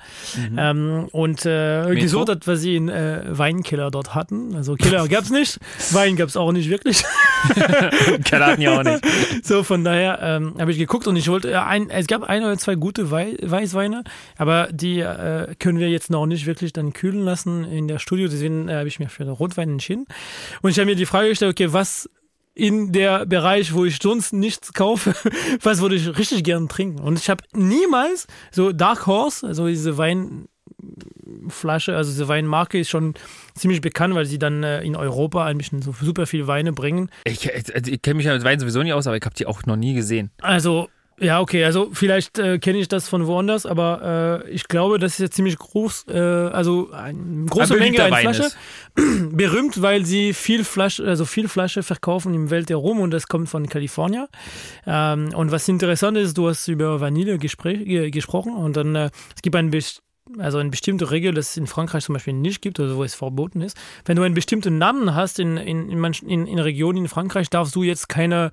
ähm, und äh, gesucht hat, was sie in äh, Weinkeller dort hatten. Also Keller gab's nicht, Wein gab's auch nicht wirklich. Keller hatten ja auch nicht. So, von daher ähm, habe ich geguckt und ich wollte, äh, ein, es gab ein oder zwei gute Wei Weißweine, aber die äh, können wir jetzt noch nicht wirklich dann kühlen lassen in der Studio, deswegen äh, habe ich mich für den Rotwein entschieden. Und ich habe mir die Frage gestellt, okay, was in der Bereich, wo ich sonst nichts kaufe, was würde ich richtig gern trinken? Und ich habe niemals so Dark Horse, also diese Weinflasche, also diese Weinmarke ist schon ziemlich bekannt, weil sie dann äh, in Europa ein bisschen so super viel Weine bringen. Ich, also ich kenne mich ja mit Wein sowieso nicht aus, aber ich habe die auch noch nie gesehen. Also, ja, okay, also vielleicht äh, kenne ich das von woanders, aber äh, ich glaube, das ist ja ziemlich groß, äh, also eine große Ein Menge an Flasche. Berühmt, weil sie viel Flasche, also viel Flasche verkaufen im Welt herum und das kommt von Kalifornien. Ähm, und was interessant ist, du hast über Vanille gespräch, ge gesprochen und dann äh, es gibt ein best also eine bestimmte Regel, das es in Frankreich zum Beispiel nicht gibt, also wo es verboten ist. Wenn du einen bestimmten Namen hast in, in, in, manchen, in, in Regionen in Frankreich, darfst du jetzt keine,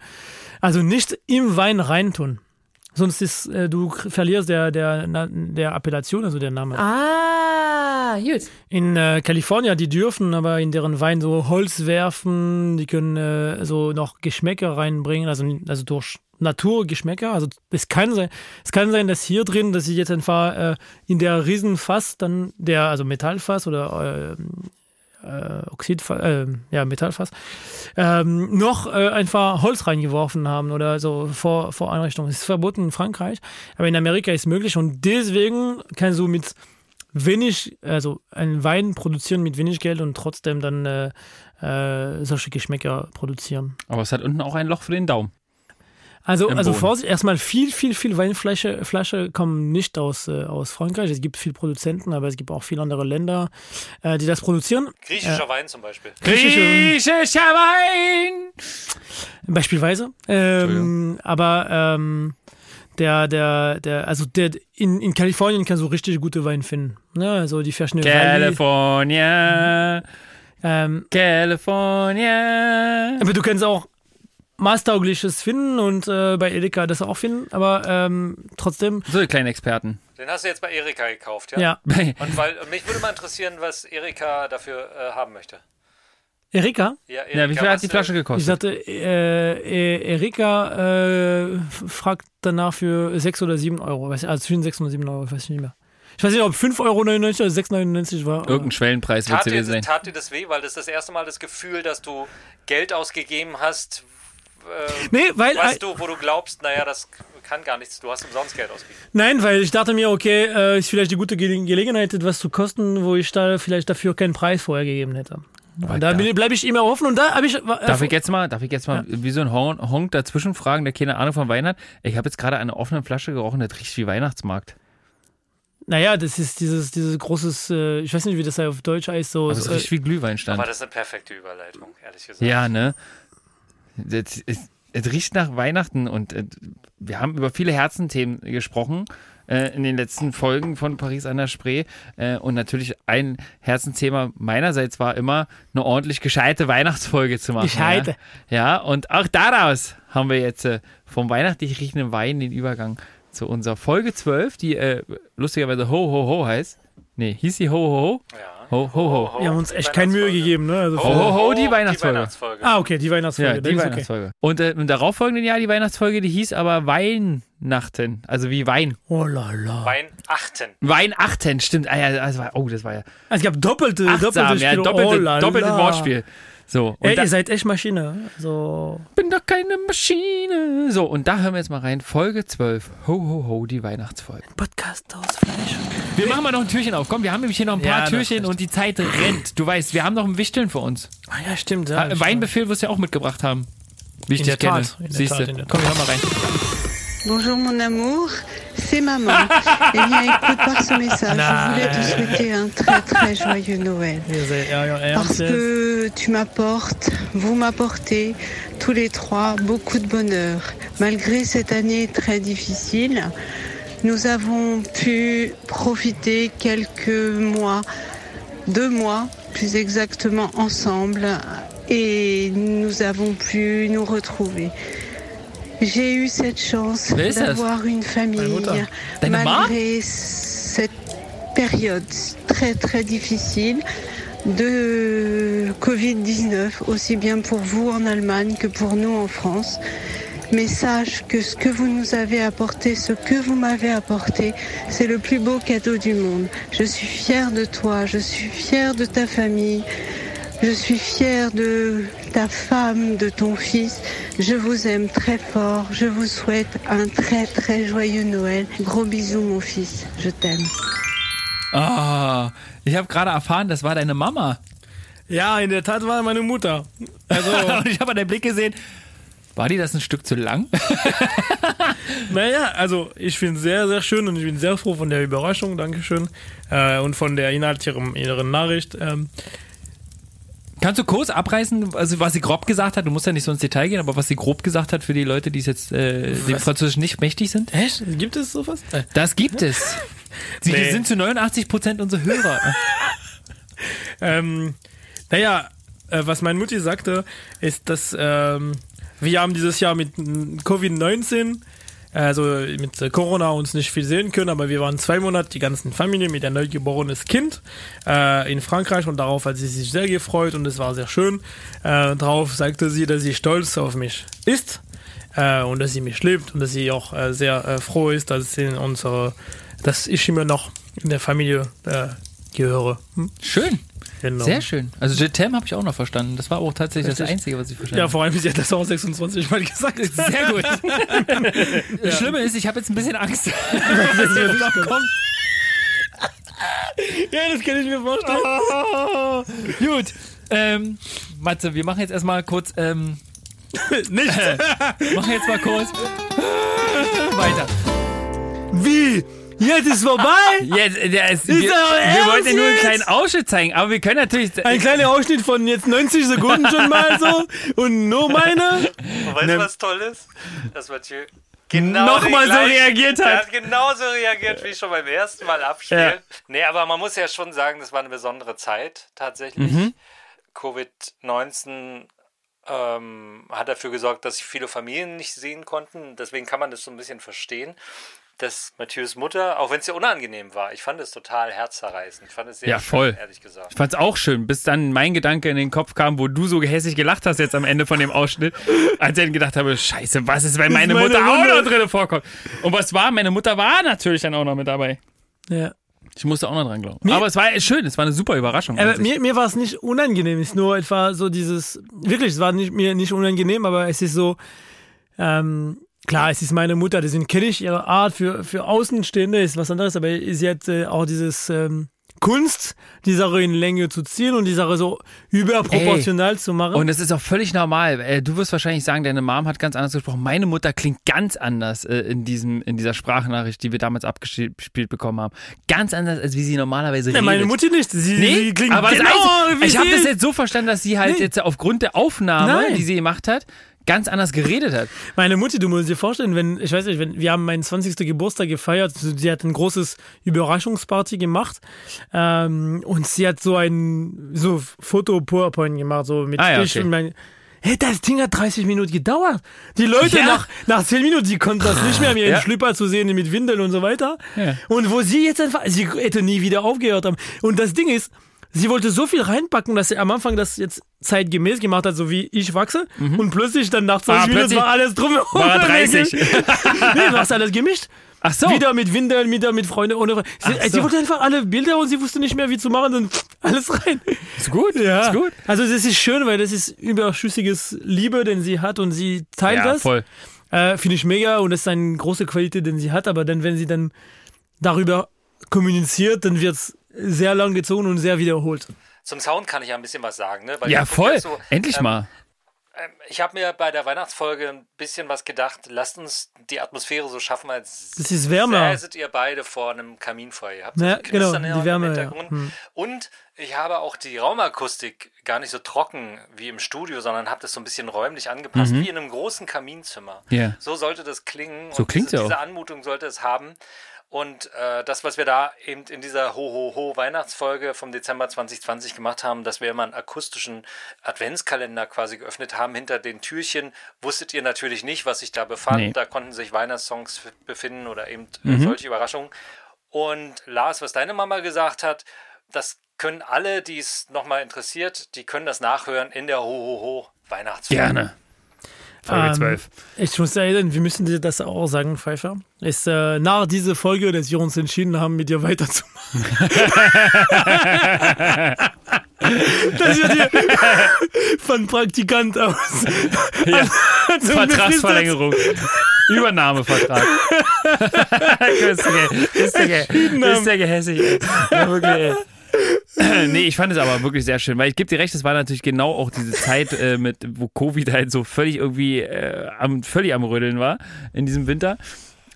also nicht im Wein reintun. Sonst ist, äh, du verlierst der, der, der Appellation, also der Name. Ah, gut. In äh, Kalifornien, die dürfen aber in deren Wein so Holz werfen, die können äh, so noch Geschmäcker reinbringen, also, also durch Naturgeschmäcker. Also es kann sein, es kann sein, dass hier drin, dass ich jetzt einfach äh, in der Riesenfass dann der, also Metallfass oder äh, Oxidfass, äh, ja, Metallfass, ähm, noch äh, einfach Holz reingeworfen haben oder so vor, vor Einrichtung. Es ist verboten in Frankreich, aber in Amerika ist möglich und deswegen kannst du mit wenig, also einen Wein produzieren mit wenig Geld und trotzdem dann äh, äh, solche Geschmäcker produzieren. Aber es hat unten auch ein Loch für den Daumen. Also, Im also Boden. Vorsicht, erstmal viel, viel, viel Weinflasche Flasche kommen nicht aus, äh, aus Frankreich. Es gibt viele Produzenten, aber es gibt auch viele andere Länder, äh, die das produzieren. Griechischer Wein zum Beispiel. Griechische- Griechischer Wein! Beispielsweise. Ähm, aber ähm, der, der, der, also der, in, in Kalifornien kannst du richtig gute Wein finden. Ne? Also die verschiedenen California, Ähm, California. aber du kannst auch maßtaugliches finden und äh, bei Edeka das auch finden, aber ähm, trotzdem, So, die kleinen Experten. Den hast du jetzt bei Erika gekauft, ja? ja. Und weil und mich würde mal interessieren, was Erika dafür äh, haben möchte. Erika? Ja, wie viel hat die Flasche Ich gekostet? sagte, äh, äh, Erika äh, fragt danach für 6 oder 7 Euro. Also zwischen 6 und 7 Euro, ich weiß nicht mehr. Ich weiß nicht, ob 5,99 Euro oder 6,99 war. Irgendein Schwellenpreis wird dir sein. tat dir das weh, weil das ist das erste Mal das Gefühl, dass du Geld ausgegeben hast, äh, Nee, weil, weißt du, wo du glaubst, naja, das kann gar nichts, du hast umsonst Geld ausgegeben. nein, weil ich dachte mir, okay, äh, ist vielleicht die gute Ge Gelegenheit, etwas zu kosten, wo ich da vielleicht dafür keinen Preis vorher gegeben hätte. Und da bleibe ich immer offen und da habe ich. Äh, Darf ich jetzt mal, darf ich jetzt mal wie so ein Hon- Honk dazwischen fragen, der keine Ahnung von Wein hat? Ich habe jetzt gerade eine offene Flasche gerochen, das riecht wie Weihnachtsmarkt. naja, das ist dieses, dieses großes, äh, ich weiß nicht, wie das auf Deutsch heißt, so. Aber es so, riecht wie Glühweinstand. Aber das ist eine perfekte Überleitung, ehrlich gesagt. Ja, ne? Das, es, es riecht nach Weihnachten und äh, wir haben über viele Herzenthemen gesprochen äh, in den letzten Folgen von Paris an der Spree. Äh, und natürlich ein Herzensthema meinerseits war immer, eine ordentlich gescheite Weihnachtsfolge zu machen. Gescheite. Ja? ja, und auch daraus haben wir jetzt äh, vom weihnachtlich riechenden Wein den Übergang zu unserer Folge 12, die äh, lustigerweise Ho Ho Ho heißt. Nee, hieß sie Ho Ho Ho? Ja. Ho Ho Ho. wir haben uns echt keine Mühe gegeben, ne? Also Ho Ho Ho, die Weihnachtsfolge. Weihnachtsfolge. Ah, okay, die Weihnachtsfolge. Ja, die ist okay. Weihnachtsfolge. Und äh, im darauffolgenden Jahr die Weihnachtsfolge, die hieß aber Weihnachten. Also wie Wein. Oh la la. Weihnachten. Weihnachten, stimmt. Ah, ja, das war, oh, das war ja Also, es gab doppelte, achtsam, doppelte ja, doppelte, oh la doppelte la. Wortspiel. So, und Ey, da, ihr seid echt Maschine. So. bin doch keine Maschine. So, und da hören wir jetzt mal rein. Folge 12. Ho, ho, ho, die Weihnachtsfolge. Podcast aus Fleisch. Wir machen mal noch ein Türchen auf. Komm, wir haben nämlich hier noch ein Ja, paar das Türchen und die Zeit rennt. Du weißt, wir haben noch ein Wichteln für uns. Ah ja, stimmt. Ja, Ah, Weinbefehl wirst du ja auch mitgebracht haben. Wie ich In dich der kenne. Siehst du. Komm, wir hören mal rein. Bonjour mon amour, c'est maman. eh bien écoute, par ce message, je voulais te souhaiter un très très joyeux Noël. Ja, ja, Parce que tu m'apportes, vous m'apportez, tous les trois, beaucoup de bonheur. Malgré cette année très difficile, nous avons pu profiter quelques mois, deux mois plus exactement ensemble, et nous avons pu nous retrouver. J'ai eu cette chance d'avoir une famille malgré cette période très très difficile de Covid-19, aussi bien pour vous en Allemagne que pour nous en France. Mais sache que ce que vous nous avez apporté, ce que vous m'avez apporté, c'est le plus beau cadeau du monde. Je suis fière de toi, je suis fière de ta famille, je suis fière de ta femme, de ton fils. Je vous aime très fort. Je vous souhaite un très très joyeux Noël. Gros bisous mon fils. Je t'aime. Ah, ich habe gerade erfahren, das war deine Mama. Ja, in der Tat war meine Mutter. Also, ich habe an deinem Blick gesehen, war die das ein Stück zu lang? naja, also ich finde es sehr, sehr schön und ich bin sehr froh von der Überraschung, Dankeschön. Äh, und von der Inhalt ihrer, ihrer Nachricht. Ähm, Kannst du kurz abreißen, also was sie grob gesagt hat? Du musst ja nicht so ins Detail gehen, aber was sie grob gesagt hat für die Leute, die es jetzt äh, dem Französisch nicht mächtig sind? echt? Gibt es sowas? Äh, Das gibt es. Sie Nee. sind zu 89 Prozent unsere Hörer. Ähm, naja, äh, was meine Mutti sagte, ist, dass ähm, wir haben dieses Jahr mit mm, Covid-19, also mit Corona uns nicht viel sehen können, aber wir waren zwei Monate die ganzen Familie mit ein neugeborenes Kind äh, in Frankreich und darauf hat sie sich sehr gefreut und es war sehr schön. Äh, darauf sagte sie, dass sie stolz auf mich ist äh, und dass sie mich liebt und dass sie auch äh, sehr äh, froh ist, dass sie in unsere, dass ich immer noch in der Familie äh, gehöre. Hm? Schön. Genau. Sehr schön. Also Jetem habe ich auch noch verstanden. Das war auch tatsächlich das Richtig. Einzige, was ich verstanden Ja, habe. vor allem, sie hat das auch 26 Mal gesagt. Sehr gut. Das Schlimme ist, ich habe jetzt ein bisschen Angst, dass das noch kommt. ja, das kann ich mir vorstellen. Gut. Ähm, Matze, wir machen jetzt erstmal kurz, ähm, Nicht. machen jetzt mal kurz weiter. Wie? Jetzt ist vorbei? Jetzt, der ist, wir, wir wollten nur einen kleinen Ausschnitt zeigen, aber wir können natürlich. Ein kleiner Ausschnitt von jetzt 90 Sekunden schon mal so. Und nur meine. Und weißt Ne. du, was toll ist? Dass Mathieu genau Nochmal so reagiert Er hat. hat genauso reagiert wie schon beim ersten Mal abspielen. Ja. Nee, aber man muss ja schon sagen, das war eine besondere Zeit tatsächlich. Mhm. Covid-19 ähm, hat dafür gesorgt, dass sich viele Familien nicht sehen konnten. Deswegen kann man das so ein bisschen verstehen. Dass Mathieu's Mutter, auch wenn es ja unangenehm war, ich fand es total herzzerreißend. Ich fand es sehr Ja, schön, voll. ehrlich gesagt. Ich fand's auch schön, bis dann mein Gedanke in den Kopf kam, wo du so gehässig gelacht hast jetzt am Ende von dem Ausschnitt, als ich dann gedacht habe, scheiße, was ist, wenn meine meine Mutter auch noch drin vorkommt? Und was war? Meine Mutter war natürlich dann auch noch mit dabei. Ja. Ich musste auch noch dran glauben. Mir- Aber es war schön, es war eine super Überraschung. Aber mir, mir war es nicht unangenehm, es ist nur etwa so dieses, wirklich, es war nicht, mir nicht unangenehm, aber es ist so, ähm, klar, es ist meine Mutter, deswegen kenne ich ihre Art für, für Außenstehende, ist was anderes, aber sie hat äh, auch dieses ähm, Kunst, die Sache in Länge zu ziehen und die Sache so überproportional zu machen. Und es ist auch völlig normal. Äh, Du wirst wahrscheinlich sagen, deine Mom hat ganz anders gesprochen. Meine Mutter klingt ganz anders äh, in, diesem, in dieser Sprachnachricht, die wir damals abgespielt bekommen haben. Ganz anders, als wie sie normalerweise ja, redet. meine Mutter nicht, sie, Nee, sie klingt aber das genau Einzige- wie ich habe das jetzt so verstanden, dass sie halt Nee. jetzt aufgrund der Aufnahme, Nein. die sie gemacht hat, ganz anders geredet hat. Meine Mutter, du musst dir vorstellen, wenn, ich weiß nicht, wenn, wir haben meinen 20. Geburtstag gefeiert, sie hat ein großes Überraschungsparty gemacht ähm, und sie hat so ein so Foto-PowerPoint gemacht, so mit Ah ja, ich okay. und mein Hey, das Ding hat 30 Minuten gedauert. Die Leute Ja. nach, nach 10 Minuten, die konnten das nicht mehr, mir Ja. in Schlüpper zu sehen mit Windeln und so weiter. Ja. Und wo sie jetzt einfach, sie hätte nie wieder aufgehört haben. Und das Ding ist, sie wollte so viel reinpacken, dass sie am Anfang das jetzt zeitgemäß gemacht hat, so wie ich wachse. Und plötzlich dann nach 20 Ah, Minuten war alles drumherum. war er 30. nee, du hast alles gemischt. Ach so. Wieder mit Windeln, wieder mit Freunden, ohne Freunden. Sie, so. sie wollte einfach alle Bilder und sie wusste nicht mehr, wie zu machen und alles rein. Ist gut, Ja. ist gut. Also das ist schön, weil das ist überschüssiges Liebe, den sie hat und sie teilt Ja, das. voll. Äh, Finde ich mega und das ist eine große Qualität, den sie hat. Aber dann, wenn sie dann darüber kommuniziert, dann wird es sehr lang gezogen und sehr wiederholt. Zum Sound kann ich ja ein bisschen was sagen, ne? Weil Ja, voll. so, Endlich ähm, mal. Ähm, Ich habe mir bei der Weihnachtsfolge ein bisschen was gedacht. Lasst uns die Atmosphäre so schaffen, als Das ist wärmer. säßet ihr beide vor einem Kaminfeuer. Ihr habt Ja, genau, im die Wärme, ja. Hintergrund. Hm. Und ich habe auch die Raumakustik gar nicht so trocken wie im Studio, sondern habe das so ein bisschen räumlich angepasst, wie in einem großen Kaminzimmer. Mhm. Ja. So sollte das klingen. So diese, ja auch. Diese Anmutung sollte es haben. Und äh, das, was wir da eben in dieser Ho-Ho-Ho-Weihnachtsfolge vom Dezember 2020 gemacht haben, dass wir immer einen akustischen Adventskalender quasi geöffnet haben. Hinter den Türchen wusstet ihr natürlich nicht, was sich da befand. Nee. Da konnten sich Weihnachtssongs befinden oder eben äh, Mhm. solche Überraschungen. Und Lars, was deine Mama gesagt hat, das können alle, die es nochmal interessiert, die können das nachhören in der Ho-Ho-Ho-Weihnachtsfolge. Gerne. Folge Ähm, 12. Ich muss erinnern, wir müssen dir das auch sagen, Pfeiffer. Ist äh, nach dieser Folge, dass wir uns entschieden haben, mit dir weiterzumachen. dass wir dir von Praktikant aus Ja. an so Vertragsverlängerung. Übernahmevertrag. ist der ist der ist der gehässig. Ja, wirklich, ey. Nee, ich fand es aber wirklich sehr schön, weil ich gebe dir recht, es war natürlich genau auch diese Zeit, äh, mit, wo Covid halt so völlig irgendwie äh, am, völlig am Rödeln war in diesem Winter.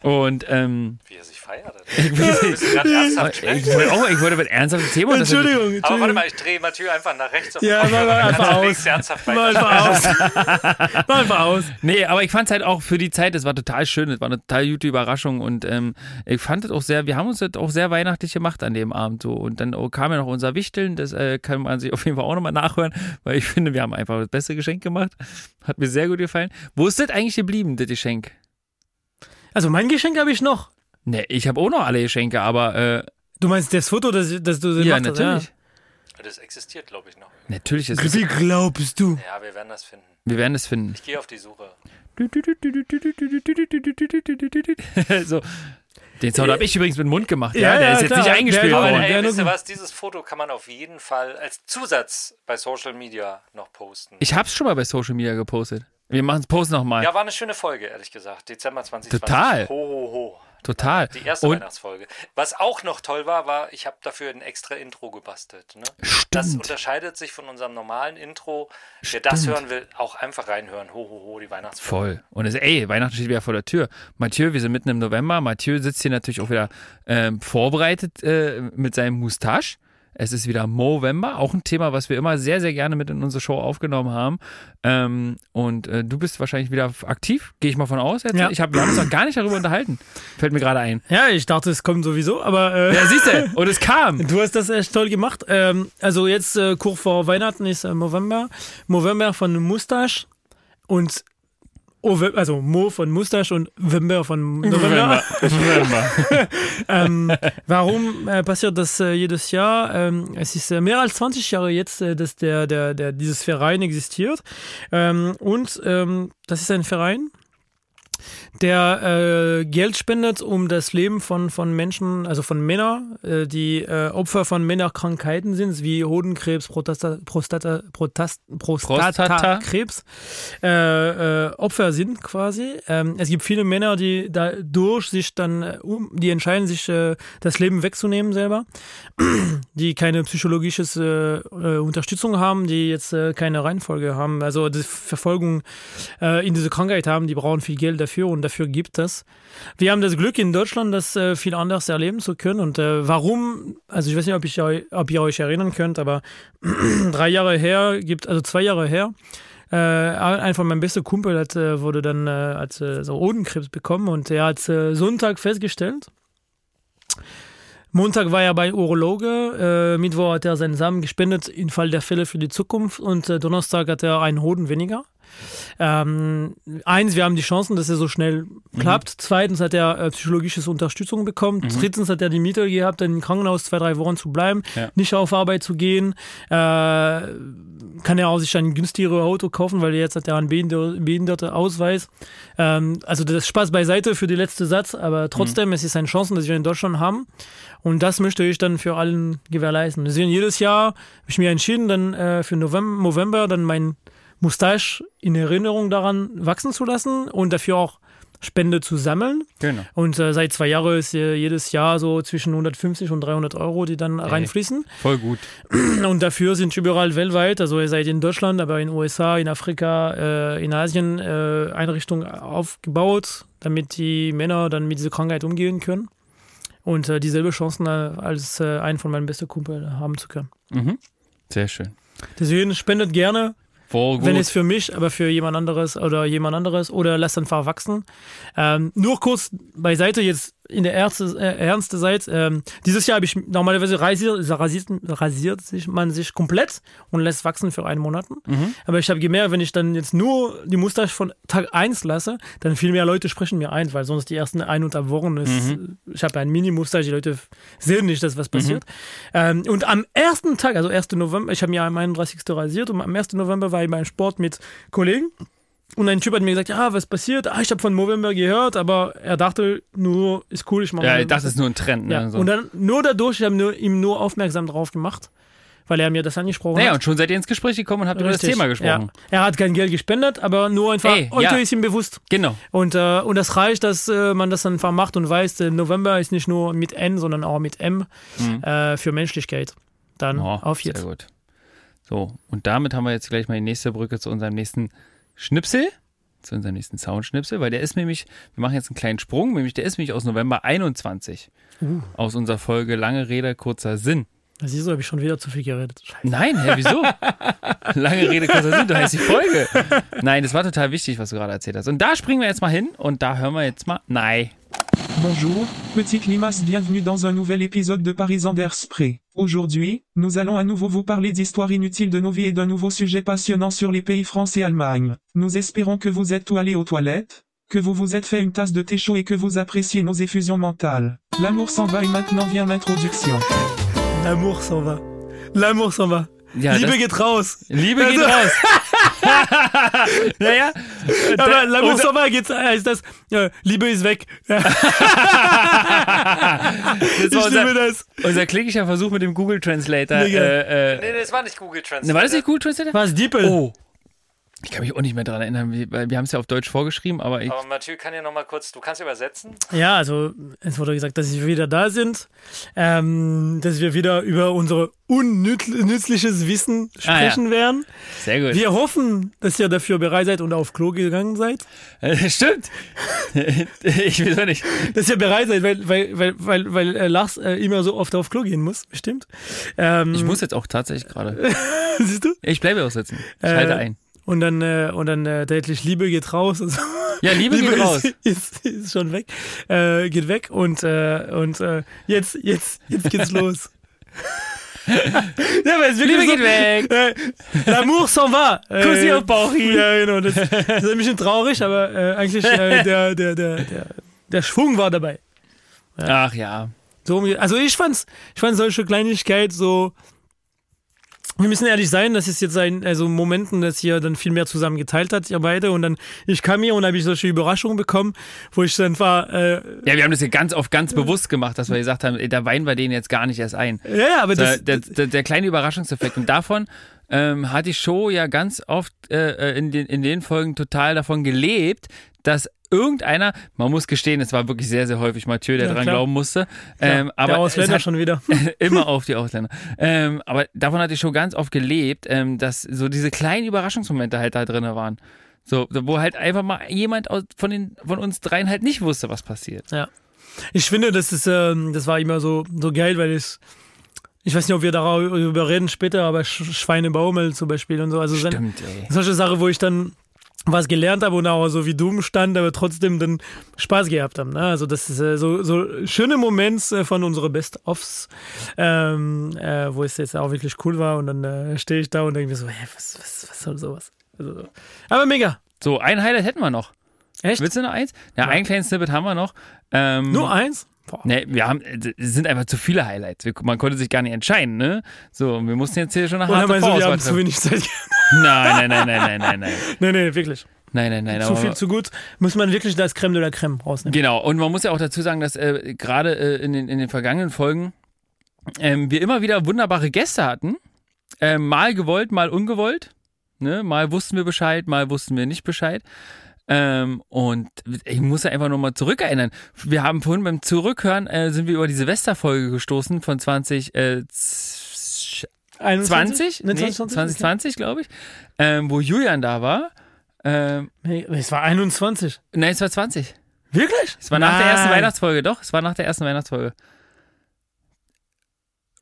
Und ähm, Wie er sich feiert. ich, wollte auch, ich wollte mit ernsthaftem Thema. und das- Entschuldigung, Aber warte Entschuldigung. mal, ich drehe Mathieu einfach nach rechts. auf Ja, mach mal einfach aus. weiter. einfach aus. Mach einfach aus. Nee, aber ich fand es halt auch für die Zeit, es war total schön, es war eine total gute Überraschung und ähm, ich fand es auch sehr, wir haben uns das auch sehr weihnachtlich gemacht an dem Abend so und dann kam ja noch unser Wichteln, das äh, kann man sich auf jeden Fall auch nochmal nachhören, weil ich finde, wir haben einfach das beste Geschenk gemacht, hat mir sehr gut gefallen. Wo ist das eigentlich geblieben, das Geschenk? Also mein Geschenk habe ich noch. Ne, ich habe auch noch alle Geschenke, aber äh, Du meinst das Foto, das, das du ja, gemacht hast? natürlich. Das existiert, glaube ich, noch. Natürlich ist Ja. es, Wie glaubst du? Ja, wir werden das finden. wir werden es finden. Ich gehe auf die Suche. so. Den Sound habe ich übrigens mit dem Mund gemacht, Ja, ja, der ja, ist jetzt klar. nicht eingespielt Ja, Aber worden. ey, Ja, wisst ihr was? Dieses Foto kann man auf jeden Fall als Zusatz bei Social Media noch posten. Ich hab's schon mal bei Social Media gepostet. Wir machen es Post nochmal. ja, war eine schöne Folge, ehrlich gesagt. Dezember 2020. Total. Ho, ho, ho. Total. Die erste Und Weihnachtsfolge. Was auch noch toll war, war, ich habe dafür ein extra Intro gebastelt. Ne? Das Stimmt. unterscheidet sich von unserem normalen Intro. Wer das Stimmt. hören will, auch einfach reinhören. Ho, ho, ho, die Weihnachtsfolge. Voll. Und es, ey, Weihnachten steht wieder vor der Tür. Mathieu, wir sind mitten im November. Mathieu sitzt hier natürlich auch wieder ähm, vorbereitet äh, mit seinem Moustache. Es ist wieder Movember, auch ein Thema, was wir immer sehr, sehr gerne mit in unsere Show aufgenommen haben. Ähm, und äh, du bist wahrscheinlich wieder aktiv, gehe ich mal von aus. Jetzt. Ja. Ich hab, wir haben uns noch gar nicht darüber unterhalten. Fällt mir gerade ein. Ja, ich dachte, es kommt sowieso, aber äh, Ja, siehst du, und es kam. du hast das echt toll gemacht. Ähm, also jetzt äh, kurz vor Weihnachten ist äh, November. November von Mustache und Ove, also Mo von Mustache und Wember von November. ähm, warum äh, passiert das äh, jedes Jahr? Ähm, es ist äh, mehr als 20 Jahre jetzt, äh, dass der, der, der, dieses Verein existiert. Ähm, und ähm, das ist ein Verein, der äh, Geld spendet, um das Leben von, von Menschen, also von Männern, äh, die äh, Opfer von Männerkrankheiten sind, wie Hodenkrebs, Prostata, Prostata, Protast, Prostatakrebs, äh, äh, Opfer sind quasi. Ähm, es gibt viele Männer, die dadurch sich dann, äh, um, die entscheiden sich, das Leben wegzunehmen selber, die keine psychologische Unterstützung haben, die jetzt keine Reihenfolge haben, also die Verfolgung in diese Krankheit haben, die brauchen viel Geld dafür und dafür gibt es. Wir haben das Glück in Deutschland, das äh, viel anders erleben zu können. Und äh, warum, also ich weiß nicht, ob, ich, ob ihr euch erinnern könnt, aber drei Jahre her, gibt, also zwei Jahre her, äh, ein von meinem besten Kumpel hat, äh, wurde dann äh, als äh, so Hodenkrebs bekommen und er hat Sonntag festgestellt. Montag war er bei Urologe, äh, Mittwoch hat er seinen Samen gespendet im Fall der Fälle für die Zukunft und äh, Donnerstag hat er einen Hoden weniger. Ähm, eins, wir haben die Chancen, dass er so schnell klappt. Mhm. Zweitens hat er äh, psychologische Unterstützung bekommen. Mhm. Drittens hat er die Mittel gehabt, im Krankenhaus zwei, drei Wochen zu bleiben, ja. nicht auf Arbeit zu gehen. Äh, kann er auch sich ein günstigeres Auto kaufen, weil jetzt hat er einen behinderten Ausweis. Ähm, also das Spaß beiseite für den letzten Satz, aber trotzdem, mhm. es ist eine Chance, dass wir in Deutschland haben. Und das möchte ich dann für allen gewährleisten. Deswegen jedes Jahr habe ich mir entschieden, dann äh, für November, November dann mein Mustache in Erinnerung daran wachsen zu lassen und dafür auch Spende zu sammeln. Genau. Und äh, seit zwei Jahren ist äh, jedes Jahr so zwischen 150 und 300 Euro, die dann Ey, reinfließen. Voll gut. Und dafür sind überall weltweit, also ihr seid in Deutschland, aber in den USA, in Afrika, äh, in Asien äh, Einrichtungen aufgebaut, damit die Männer dann mit dieser Krankheit umgehen können und äh, dieselbe Chancen äh, als einen von meinen besten Kumpel haben zu können. Mhm. Sehr schön. Deswegen spendet gerne Voll gut. Wenn es für mich, aber für jemand anderes oder jemand anderes oder lässt einfach wachsen. Ähm, nur kurz beiseite jetzt in der ernste, äh, ernste Seite. Ähm, dieses Jahr habe ich normalerweise rasiert, rasiert, rasiert sich man sich komplett und lässt wachsen für einen Monat. Mhm. Aber ich habe gemerkt, wenn ich dann jetzt nur die Mustache von Tag 1 lasse, dann viel mehr Leute sprechen mir ein, weil sonst die ersten ein oder Wochen ist, mhm. ich habe ein Mini-Mustache, die Leute sehen nicht, dass was passiert. Mhm. Ähm, und am ersten Tag, also 1. November, ich habe mir am 31. rasiert und am 1. November war ich beim Sport mit Kollegen. Und ein Typ hat mir gesagt, ja, was passiert? Ah, ich habe von Movember gehört, aber er dachte nur, ist cool, ich mache Ja, das ist nur ein Trend. Ne? Ja. Und dann nur dadurch, ich habe nur, ihm nur aufmerksam drauf gemacht, weil er mir das angesprochen naja, hat. und schon seid ihr ins Gespräch gekommen und habt über das Thema gesprochen. Ja. Er hat kein Geld gespendet, aber nur einfach, Ey, heute ja. ist ihm bewusst. Genau. Und, äh, und das reicht, dass äh, man das einfach macht und weiß, äh, November ist nicht nur mit N, sondern auch mit M mhm. äh, für Menschlichkeit. Dann oh, auf jetzt. Sehr gut. So, und damit haben wir jetzt gleich mal die nächste Brücke zu unserem nächsten Schnipsel, zu unserem nächsten Soundschnipsel, weil der ist nämlich, wir machen jetzt einen kleinen Sprung, nämlich der ist nämlich aus November 21. Uh. Aus unserer Folge Lange Rede, kurzer Sinn. Siehst du, habe ich schon wieder zu viel geredet. Scheiße. Nein, hä, wieso? Lange Rede, kurzer Sinn, du heißt die Folge. Nein, das war total wichtig, was du gerade erzählt hast. Und da springen wir jetzt mal hin und da hören wir jetzt mal Nein. Bonjour, petit limace, bienvenue dans un nouvel épisode de Paris Spray. Aujourd'hui, nous allons à nouveau vous parler d'histoires inutiles de nos vies et d'un nouveau sujet passionnant sur les pays France et Allemagne. Nous espérons que vous êtes tout allé aux toilettes, que vous vous êtes fait une tasse de thé chaud et que vous appréciez nos effusions mentales. L'amour s'en va et maintenant vient l'introduction. L'amour s'en va. L'amour s'en va. Ja, Liebe geht raus. Liebe geht raus. naja. Aber L'amour s'en va geht, heißt das, äh, Liebe ist weg. das ich unser, liebe das. Unser kläglicher Versuch mit dem Google Translator. Nee, äh, äh, nee, das war nicht Google Translator. war das nicht Google Translator? War es Diepel? Oh. Ich kann mich auch nicht mehr daran erinnern, weil wir haben es ja auf Deutsch vorgeschrieben, aber ich. Aber Mathieu kann ja nochmal kurz, du kannst übersetzen? Ja, also es wurde gesagt, dass wir wieder da sind, ähm, dass wir wieder über unser unnützliches Wissen sprechen ah, ja. werden. Sehr gut. Wir hoffen, dass ihr dafür bereit seid und auf Klo gegangen seid. Äh, stimmt. ich will doch nicht. Dass ihr bereit seid, weil, weil, weil, weil, weil äh, Lars äh, immer so oft auf Klo gehen muss, bestimmt. Ähm, ich muss jetzt auch tatsächlich gerade. Siehst du? Ich bleibe auch sitzen. Ich halte ein und dann äh, und dann äh, deutlich Liebe geht raus und so. Ja, Liebe, Liebe geht raus. Ist, ist, schon weg, äh, geht weg und äh, und äh, jetzt jetzt jetzt geht's los. Ja, aber es Liebe so, geht weg. Äh, L'amour s'en va. Äh, Kussi auf Bauchi. Ja, genau. Das, das ist ein bisschen traurig, aber äh, eigentlich äh, der, der, der, der, der Schwung war dabei. Ach ja. So, also ich fand's, ich fand solche Kleinigkeit so. Wir müssen ehrlich sein, das ist jetzt ein, also Momenten, dass ihr dann viel mehr zusammen geteilt hat, ihr beide. Und dann, ich kam hier und habe ich solche Überraschungen bekommen, wo ich dann war, äh, Ja, wir haben das ja ganz oft ganz bewusst gemacht, dass wir gesagt haben, ey, da weinen wir denen jetzt gar nicht erst ein. ja, ja, aber das, der, der, der kleine Überraschungseffekt. Und davon ähm, hat die Show ja ganz oft äh, in, den, in den Folgen total davon gelebt, dass irgendeiner, man muss gestehen, es war wirklich sehr, sehr häufig Mathieu, der Ja, dran klar. glauben musste. Ähm, aber der Ausländer schon wieder. immer auf die Ausländer. Ähm, aber davon hat die Show ganz oft gelebt, ähm, dass so diese kleinen Überraschungsmomente halt da drin waren. So, wo halt einfach mal jemand aus, von, den, von uns dreien halt nicht wusste, was passiert. Ja. Ich finde, das ist, ähm, das war immer so, so geil, weil es, ich weiß nicht, ob wir darüber reden später, aber Sch Schweinebaumel zum Beispiel und so. Also sein- Stimmt, ey. solche Sachen, wo ich dann was gelernt habe und auch so wie dumm stand, aber trotzdem dann Spaß gehabt haben. Ne? Also das ist äh, so, so schöne Moments äh, von unseren Best-Offs, ähm, äh, wo es jetzt auch wirklich cool war und dann äh, stehe ich da und denke mir so, hä, was, was, was soll sowas? Also, so. aber mega. So, ein Highlight hätten wir noch. Echt? Willst du noch eins? Ja, ein kleines Snippet haben wir noch. Ähm, Nur eins? Boah. Ne, wir haben, es sind einfach zu viele Highlights. Wir, man konnte sich gar nicht entscheiden, ne? So, wir mussten jetzt hier schon harte meinst du, wir haben zu wenig Zeit? Nein, nein, nein, nein, nein, nein, nein. nee, nee, wirklich. Nein, nein, nein. zu viel, zu gut. Muss man wirklich das Creme de la Creme rausnehmen. Genau, und man muss ja auch dazu sagen, dass äh, gerade äh, in, den, in den vergangenen Folgen ähm, wir immer wieder wunderbare Gäste hatten. Ähm, mal gewollt, mal ungewollt. Ne? Mal wussten wir Bescheid, mal wussten wir nicht Bescheid. Ähm, und ich muss ja einfach nochmal zurückerinnern. Wir haben vorhin beim Zurückhören, äh, sind wir über die Silvesterfolge gestoßen von 20, äh, 20, 21? nee, 2020? 2020, glaube ich, ähm, wo Julian da war. Ähm, Nee, es war 21. nein, es war 20. Wirklich? Es war nach der ersten Nein. Weihnachtsfolge, doch, es war nach der ersten Weihnachtsfolge.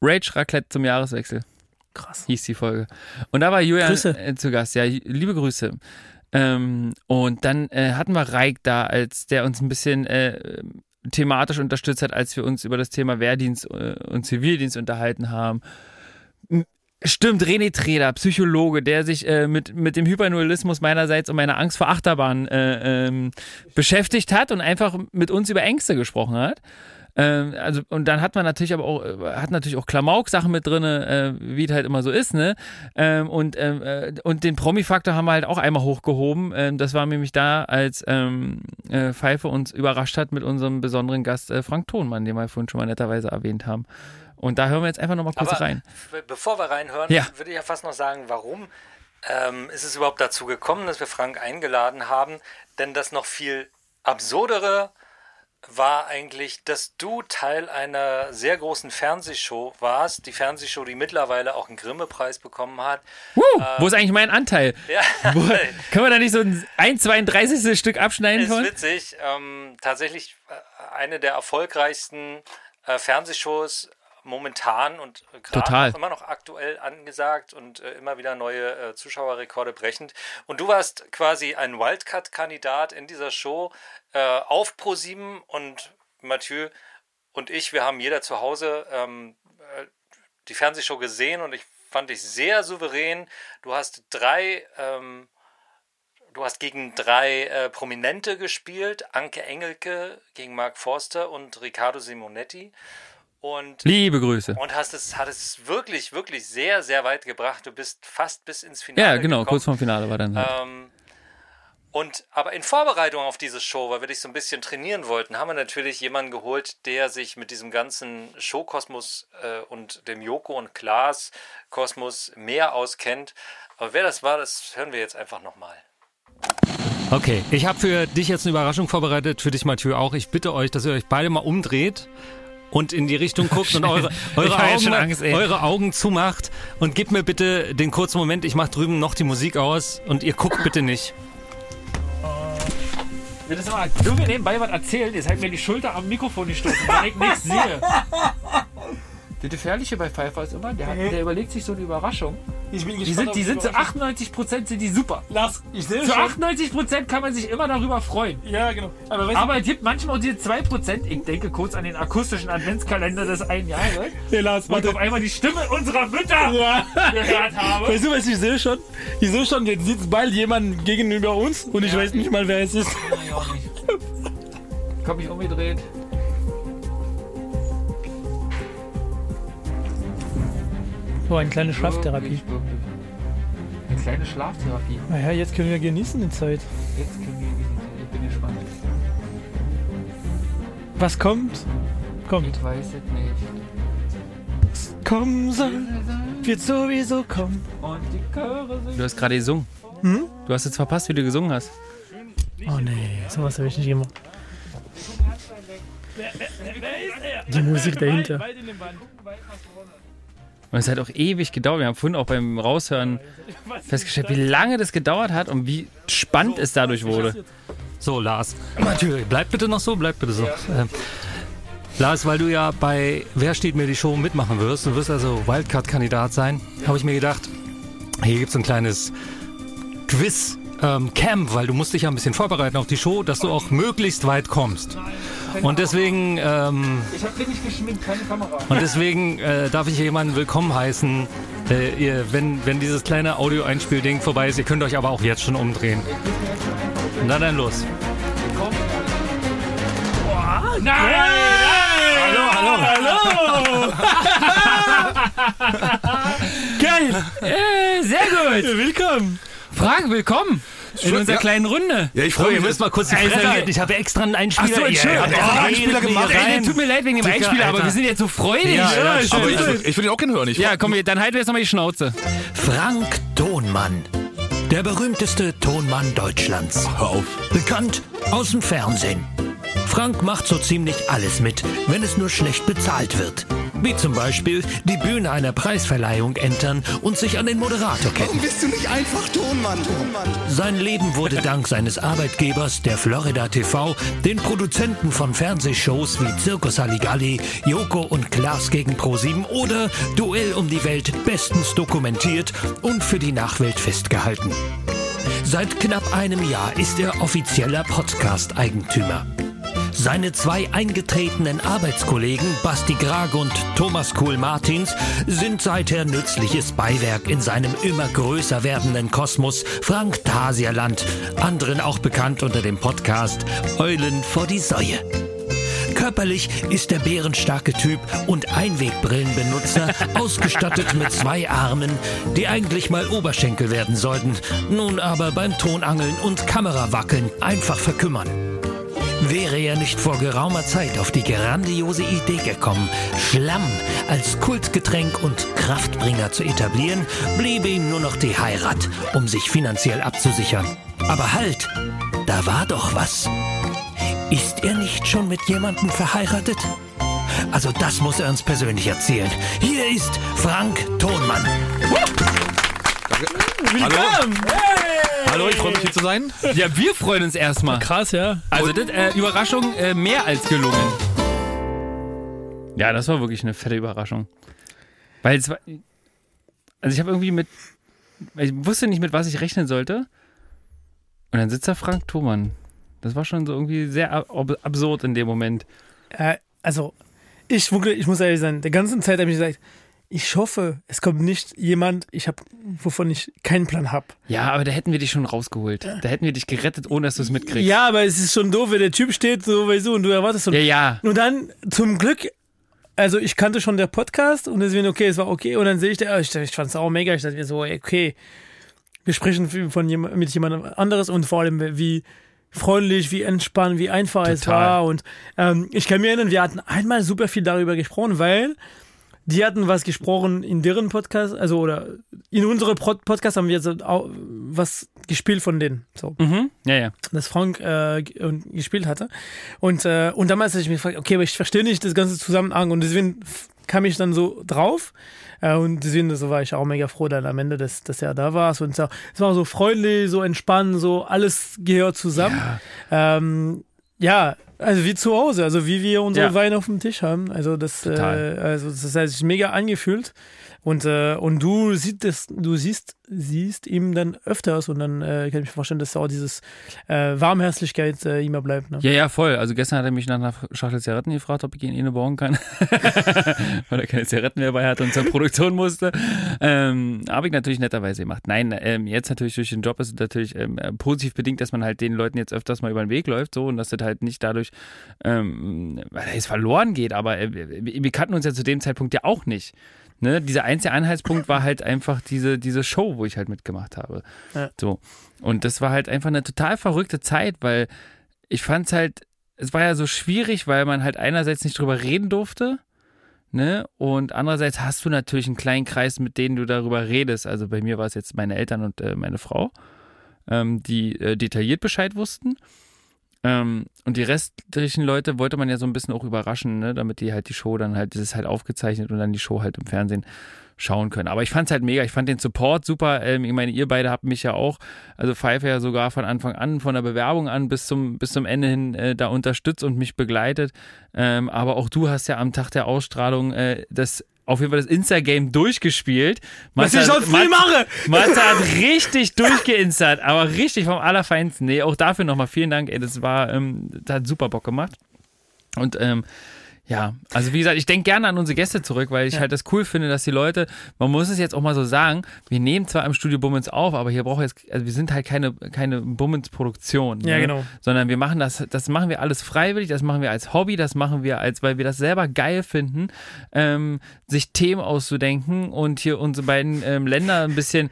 Rage Raclette zum Jahreswechsel Krass. hieß die Folge. Und da war Julian Grüße. äh, zu Gast. Ja, liebe Grüße. Ähm, und dann äh, hatten wir Reik da, als der uns ein bisschen äh, thematisch unterstützt hat, als wir uns über das Thema Wehrdienst äh, und Zivildienst unterhalten haben. Stimmt, René Treder, Psychologe, der sich äh, mit, mit dem Hypernualismus meinerseits und meiner Angst vor Achterbahn äh, ähm, beschäftigt hat und einfach mit uns über Ängste gesprochen hat. Ähm, also, und dann hat man natürlich aber auch, äh, hat natürlich auch Klamauk-Sachen mit drin, äh, wie es halt immer so ist, ne? Ähm, und, ähm, äh, und den Promi-Faktor haben wir halt auch einmal hochgehoben. Ähm, das war nämlich da, als ähm, äh, Pfeife uns überrascht hat mit unserem besonderen Gast äh, Frank Thonmann, den wir vorhin schon mal netterweise erwähnt haben. Und da hören wir jetzt einfach nochmal kurz Aber rein. bevor wir reinhören, Ja. würde ich ja fast noch sagen, warum ähm, ist es überhaupt dazu gekommen, dass wir Frank eingeladen haben? Denn das noch viel absurdere war eigentlich, dass du Teil einer sehr großen Fernsehshow warst. Die Fernsehshow, die mittlerweile auch einen Grimme-Preis bekommen hat. Woo, wo ist eigentlich mein Anteil? Ja, Wo, können wir da nicht so ein 1, 32. Stück abschneiden ist von? witzig. Ähm, tatsächlich äh, eine der erfolgreichsten äh, Fernsehshows momentan und äh, gerade immer noch aktuell angesagt und äh, immer wieder neue äh, Zuschauerrekorde brechend. Und du warst quasi ein Wildcard-Kandidat in dieser Show äh, auf Pro7 und Mathieu und ich, wir haben jeder zu Hause ähm, äh, die Fernsehshow gesehen und ich fand dich sehr souverän. Du hast drei ähm, Du hast gegen drei äh, Prominente gespielt, Anke Engelke gegen Mark Forster und Riccardo Simonetti. Und, Liebe Grüße. und hast es, hat es wirklich, wirklich sehr, sehr weit gebracht. Du bist fast bis ins Finale Ja, genau, gekommen. kurz vorm Finale war dann. Halt. Ähm, und aber in Vorbereitung auf diese Show, weil wir dich so ein bisschen trainieren wollten, haben wir natürlich jemanden geholt, der sich mit diesem ganzen Showkosmos äh, und dem Joko und Klaas Kosmos mehr auskennt. Aber wer das war, das hören wir jetzt einfach nochmal. Okay, ich habe für dich jetzt eine Überraschung vorbereitet, für dich Mathieu auch. Ich bitte euch, dass ihr euch beide mal umdreht und in die Richtung guckt und eure, eure, Augen, schon Angst, eure Augen zumacht und gebt mir bitte den kurzen Moment, ich mache drüben noch die Musik aus und ihr guckt bitte nicht. Das ist mal, du mir nebenbei was erzählen, jetzt halt mir die Schulter am Mikrofon gestoßen, weil ich nichts sehe. Das Gefährliche bei Pfeiffer ist immer, der, hat, der überlegt sich so eine Überraschung. Ich bin Die gespannt. sind, die sind zu Überraschung. 98% sind die super. Lars, ich sehe Zu schon. 98% kann man sich immer darüber freuen. Ja, genau. Aber weißt Aber es gibt manchmal auch diese 2%, ich denke kurz an den akustischen Adventskalender des einen Jahres, du, hey, Lars, wo ich warte. auf einmal die Stimme unserer Mütter Ja. gehört habe. Weißt du, was ich sehe schon? Ich sehe schon, jetzt sitzt bald jemand gegenüber uns und ich weiß nicht mal, wer es ist. Ich auch nicht. Ich hab mich umgedreht. So, eine kleine Schlaftherapie. Wirklich, wirklich. Eine kleine Schlaftherapie. Naja, jetzt können wir genießen die Zeit. Jetzt können wir genießen. Ich bin gespannt. Was kommt? Kommt. Ich weiß es nicht. Kommen soll, wird sowieso kommen. Und die Chöre singen. Du hast gerade gesungen. Hm? Du hast jetzt verpasst, wie du gesungen hast. Oh nee, sowas habe ich nicht gemacht. Die Musik dahinter. Und es hat auch ewig gedauert. Wir haben vorhin auch beim Raushören festgestellt, wie lange das gedauert hat und wie spannend es dadurch wurde. So, Lars. Natürlich, bleib bitte noch so, bleib bitte so. Ähm, Lars, weil du ja bei Wer steht mir die Show mitmachen wirst, du wirst also Wildcard-Kandidat sein, habe ich mir gedacht, hier gibt es ein kleines Quiz. Ähm, Camp, weil du musst dich ja ein bisschen vorbereiten auf die Show, dass du auch möglichst weit kommst. Und deswegen, ähm, Ich habe nicht geschminkt, keine Kamera. und deswegen äh, darf ich hier jemanden willkommen heißen. Äh, ihr, wenn, wenn dieses kleine Audio-Einspielding vorbei ist, ihr könnt euch aber auch jetzt schon umdrehen. Na dann los. Nein! Hallo, hallo, hallo! Geil! Äh, sehr gut! Willkommen! Frank, willkommen in unserer Ja. kleinen Runde. Ja, ich freue ihr mich. müsst mal kurz die Fresse halten. Ich habe extra einen Einspieler. Ach so, Entschuldigung. Ihr- Ihr extra einen redet Einspieler gemacht. Ey, tut mir leid wegen dem Einspieler, aber wir sind jetzt so freudig. Ja, ja, Aber ich, will- ich will ihn auch gerne hören. Ich Ja, komm, dann halten wir jetzt nochmal die Schnauze. Frank Thonmann. Der berühmteste Tonmann Deutschlands. Hör auf. Bekannt aus dem Fernsehen. Frank macht so ziemlich alles mit, wenn es nur schlecht bezahlt wird. Wie zum Beispiel die Bühne einer Preisverleihung entern und sich an den Moderator ketten. Bist du nicht einfach Tonmann? Tonmann. Sein Leben wurde dank seines Arbeitgebers, der Florida TV, den Produzenten von Fernsehshows wie Circus Halligalli, Joko und Klaas gegen Pro7 oder Duell um die Welt bestens dokumentiert und für die Nachwelt festgehalten. Seit knapp einem Jahr ist er offizieller Podcast-Eigentümer. Seine zwei eingetretenen Arbeitskollegen Basti Grag und Thomas Kuhl-Martins sind seither nützliches Beiwerk in seinem immer größer werdenden Kosmos Frank Tasierland, anderen auch bekannt unter dem Podcast Eulen vor die Säue. Körperlich ist der bärenstarke Typ und Einwegbrillenbenutzer ausgestattet mit zwei Armen, die eigentlich mal Oberschenkel werden sollten, nun aber beim Tonangeln und Kamerawackeln einfach verkümmern. Wäre er nicht vor geraumer Zeit auf die grandiose Idee gekommen, Schlamm als Kultgetränk und Kraftbringer zu etablieren, bliebe ihm nur noch die Heirat, um sich finanziell abzusichern. Aber halt, da war doch was. Ist er nicht schon mit jemandem verheiratet? Also das muss er uns persönlich erzählen. Hier ist Frank Thonmann. Hallo. Hallo, ich freue mich hier zu sein. Ja, wir freuen uns erstmal. Krass, ja. Also, das, äh, Überraschung äh, mehr als gelungen. Ja, das war wirklich eine fette Überraschung. Weil es war. Also, ich habe irgendwie mit. Ich wusste nicht, mit was ich rechnen sollte. Und dann sitzt da Frank Thomann. Das war schon so irgendwie sehr ab absurd in dem Moment. Äh, also, ich, wirklich, ich muss ehrlich sein, der ganzen Zeit habe ich gesagt, ich hoffe, es kommt nicht jemand, ich habe, wovon ich keinen Plan habe. Ja, aber da hätten wir dich schon rausgeholt. Da hätten wir dich gerettet, ohne dass du es mitkriegst. Ja, aber es ist schon doof, wenn der Typ steht, so weißt du, und du erwartest so. Ja, ja. Und dann, zum Glück, also ich kannte schon der Podcast und deswegen, okay, es war okay. Und dann sehe ich, der, ich, ich fand es auch mega. Ich dachte mir so, okay, wir sprechen von jemand, mit jemandem anderes und vor allem, wie freundlich, wie entspannt, wie einfach es Total. war. Und ähm, ich kann mir erinnern, wir hatten einmal super viel darüber gesprochen, weil die hatten was gesprochen in deren Podcast, also oder in unserem Pod Podcast haben wir so au- was gespielt von denen. So Mhm. Ja, ja. das Frank äh, gespielt hatte. Und, äh, und damals habe ich mich gefragt, okay, aber ich verstehe nicht das ganze Zusammenhang. Und deswegen kam ich dann so drauf. Äh, und deswegen so war ich auch mega froh dann am Ende, dass, dass er da war. Und so, es war so freundlich, so entspannt, so alles gehört zusammen. Ähm, Ja, also wie zu Hause, also wie wir unsere Ja. Wein auf dem Tisch haben. Also das, äh, also das hat sich mega angefühlt. Und, äh, und du siehst das, du siehst, siehst ihm dann öfters und dann äh, kann ich mir vorstellen, dass auch dieses äh, Warmherzlichkeit äh, immer bleibt. Ne? Ja, ja, voll. Also gestern hat er mich nach einer Schachtel Zigaretten gefragt, ob ich ihn eine borgen kann. Weil er keine Zigaretten mehr dabei hatte und zur Produktion musste. Ähm, Habe ich natürlich netterweise gemacht. Nein, ähm, jetzt natürlich durch den Job ist es natürlich ähm, äh, positiv bedingt, dass man halt den Leuten jetzt öfters mal über den Weg läuft so und dass das halt nicht dadurch ähm, weil er jetzt verloren geht. Aber äh, wir kannten uns ja zu dem Zeitpunkt ja auch nicht. Ne? Dieser einzige Anhaltspunkt war halt einfach diese, diese Show, wo ich halt mitgemacht habe. Ja. So. Und das war halt einfach eine total verrückte Zeit, weil ich fand es halt, es war ja so schwierig, weil man halt einerseits nicht drüber reden durfte, ne? Und andererseits hast du natürlich einen kleinen Kreis, mit denen du darüber redest. Also bei mir war es jetzt meine Eltern und äh, meine Frau, ähm, die äh, detailliert Bescheid wussten. Ähm, und die restlichen Leute wollte man ja so ein bisschen auch überraschen, ne? damit die halt die Show dann halt, das ist halt aufgezeichnet und dann die Show halt im Fernsehen schauen können. Aber ich fand es halt mega. Ich fand den Support super. Ähm, ich meine, ihr beide habt mich ja auch, also Pfeife ja sogar von Anfang an, von der Bewerbung an bis zum, bis zum Ende hin äh, da unterstützt und mich begleitet. Ähm, aber auch du hast ja am Tag der Ausstrahlung äh, das auf jeden Fall das Insta-Game durchgespielt. Was ich sonst nie mache. Matze hat richtig durchgeinstert, aber richtig vom Allerfeinsten. Nee, auch dafür nochmal vielen Dank. Ey, das war, ähm, das hat super Bock gemacht. Und ähm, ja, also wie gesagt, ich denke gerne an unsere Gäste zurück, weil ich Ja. halt das cool finde, dass die Leute, man muss es jetzt auch mal so sagen, wir nehmen zwar im Studio Bummens auf, aber hier braucht jetzt, also wir sind halt keine, keine Bummens-Produktion. Ja, ne? genau. Sondern wir machen das, das machen wir alles freiwillig, das machen wir als Hobby, das machen wir als, weil wir das selber geil finden, ähm, sich Themen auszudenken und hier unsere beiden ähm, Länder ein bisschen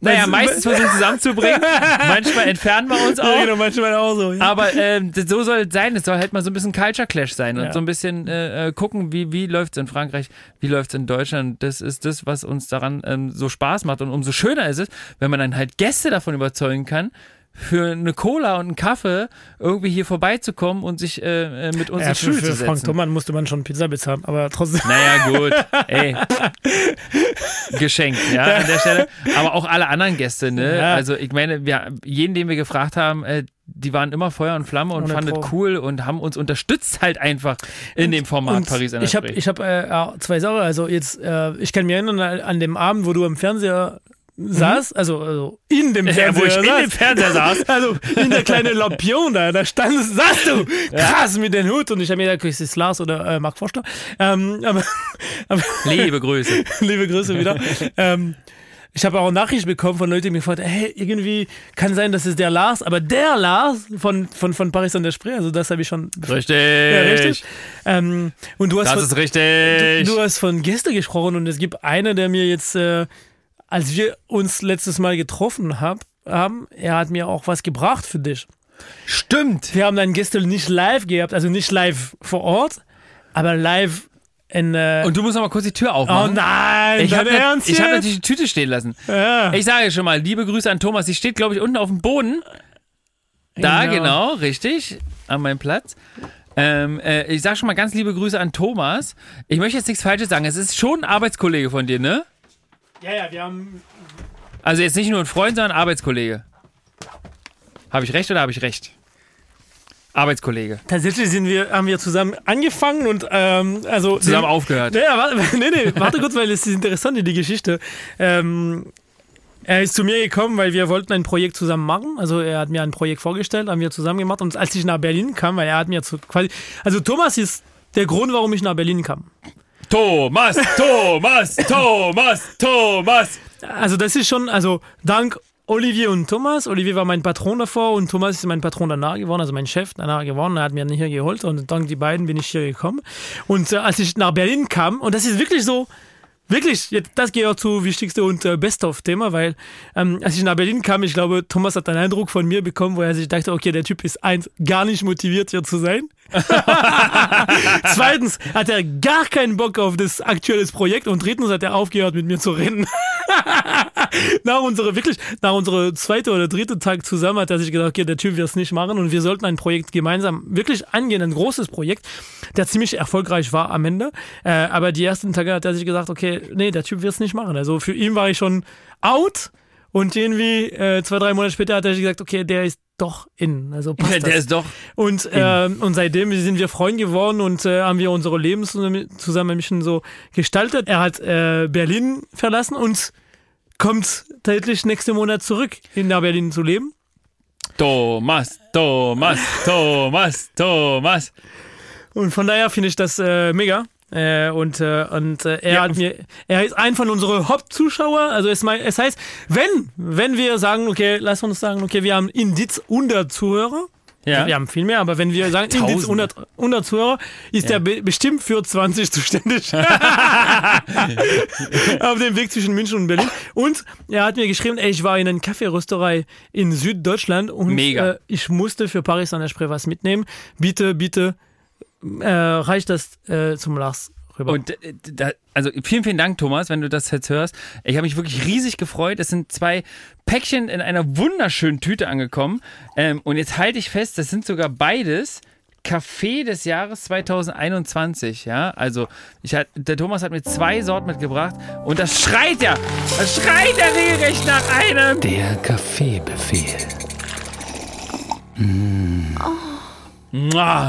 naja, meistens versuchen zusammenzubringen. Manchmal entfernen wir uns auch. Ja, genau, manchmal auch so. Ja. Aber ähm, so soll es sein. Es soll halt mal so ein bisschen Culture Clash sein und Ja. so ein bisschen äh, äh, gucken, wie, wie läuft es in Frankreich, wie läuft es in Deutschland. Das ist das, was uns daran ähm, so Spaß macht. Und umso schöner ist es, wenn man dann halt Gäste davon überzeugen kann, für eine Cola und einen Kaffee irgendwie hier vorbeizukommen und sich äh, äh, mit uns ja, in für, Stühle für zu Frank setzen. Thomann musste man schon Pizza bezahlen, aber trotzdem. Naja, gut. Ey. Geschenkt, ja, an der Stelle. Aber auch alle anderen Gäste, ne? Ja. Also, ich meine, wir, jeden, den wir gefragt haben, äh, die waren immer Feuer und Flamme und Ohne fanden es cool und haben uns unterstützt halt einfach in dem Format Und Paris der ich habe Spree. ich hab, äh, zwei Sachen. Also jetzt, äh, ich kann mich erinnern an, dem Abend, wo du am Fernseher saß, also, also in dem Ja, Fernseher wo ich in saß. dem Fernseher saß. Also in der kleine Lampion da, da standest, saßt du krass mit dem Hut und ich habe mir gedacht, ist das Lars oder äh, Marc Forster? Ähm, aber, aber Liebe Grüße. liebe Grüße wieder. ähm, ich habe auch Nachrichten bekommen von Leuten, die mir gefragt hey, irgendwie kann sein, dass es der Lars, aber der Lars von, von, von Paris an der Spree, also das habe ich schon. Richtig. Ja, richtig. Ähm, und du hast Das von, ist richtig. Du, du hast von Gäste gesprochen und es gibt einer, der mir jetzt, äh, als wir uns letztes Mal getroffen hab, haben, er hat mir auch was gebracht für dich. Stimmt. Wir haben deinen Gäste nicht live gehabt, also nicht live vor Ort, aber live in. Äh, Und du musst noch mal kurz die Tür oh aufmachen. nein, Ich habe Ernst ich hab jetzt? natürlich die Tüte stehen lassen. Ja. Ich sage schon mal, liebe Grüße an Thomas. Die steht, glaube ich, unten auf dem Boden. Da, Genau. genau, richtig. An meinem Platz. Ähm, äh, ich sage schon mal ganz liebe Grüße an Thomas. Ich möchte jetzt nichts Falsches sagen. Es ist schon ein Arbeitskollege von dir, ne? Ja, ja, wir haben. Also jetzt nicht nur ein Freund, sondern ein Arbeitskollege. Habe ich recht oder habe ich recht? Arbeitskollege. Tatsächlich sind wir, haben wir zusammen angefangen und ähm, also Zusammen aufgehört. Ja, warte, nee, nee, warte kurz, weil es ist interessant, die Geschichte. Ähm, er ist zu mir gekommen, weil wir wollten ein Projekt zusammen machen. Also er hat mir ein Projekt vorgestellt, haben wir zusammen gemacht. Und als ich nach Berlin kam, weil er hat mir zu, quasi, also Thomas ist der Grund, warum ich nach Berlin kam. Thomas, Thomas, Thomas, Thomas. Also das ist schon, also dank Olivier und Thomas. Olivier war mein Patron davor und Thomas ist mein Patron danach geworden, also mein Chef danach geworden. Er hat mir hier geholt und dank die beiden bin ich hier gekommen. Und äh, als ich nach Berlin kam, und das ist wirklich so, wirklich, jetzt, das gehört zu wichtigste und äh, Best-of-Thema, weil ähm, als ich nach Berlin kam, ich glaube, Thomas hat einen Eindruck von mir bekommen, wo er sich dachte, okay, der Typ ist eins, gar nicht motiviert hier zu sein. Zweitens hat er gar keinen Bock auf das aktuelle Projekt und drittens hat er aufgehört mit mir zu reden. nach unserer wirklich nach unserer zweite oder dritte Tag zusammen hat er sich gedacht, okay, der Typ wird es nicht machen und wir sollten ein Projekt gemeinsam wirklich angehen, ein großes Projekt, der ziemlich erfolgreich war am Ende. Äh, aber die ersten Tage hat er sich gesagt, okay, nee, der Typ wird es nicht machen. Also für ihn war ich schon out und irgendwie äh, zwei drei Monate später hat er sich gesagt, okay, der ist doch in. Also passt Ja, das. der ist doch Und, ähm, und seitdem sind wir Freunde geworden und äh, haben wir unsere Leben zusammen zusammen ein bisschen so gestaltet. Er hat äh, Berlin verlassen und kommt tatsächlich nächsten Monat zurück in Berlin zu leben. Thomas, Thomas, Thomas, Thomas. Und von daher finde ich das äh, mega. Äh, und äh, und äh, er hat mir, er ist ein von unseren Hauptzuschauer. Also es, mein, es heißt, wenn wenn wir sagen, okay, lass uns sagen, okay, wir haben Indiz 100 Zuhörer. Ja. Wir haben viel mehr, aber wenn wir sagen, Indiz Tausende. 100, 100 Zuhörer, ist Ja. er be bestimmt für 20 zuständig. Auf dem Weg zwischen München und Berlin. Und er hat mir geschrieben, ey, ich war in einer Kaffeerösterei in Süddeutschland und. Äh, ich musste für Paris an der Spree was mitnehmen. Bitte, bitte, äh, reicht das äh, zum Lars rüber. Und äh, da, also vielen, vielen Dank, Thomas, wenn du das jetzt hörst. Ich habe mich wirklich riesig gefreut. Es sind zwei Päckchen in einer wunderschönen Tüte angekommen. Ähm, und jetzt halte ich fest, das sind sogar beides Kaffee des Jahres 2021. Ja, also ich hat, der Thomas hat mir zwei Sorten mitgebracht und das schreit ja, das schreit ja regelrecht nach einem. Der Kaffeebefehl. Mua,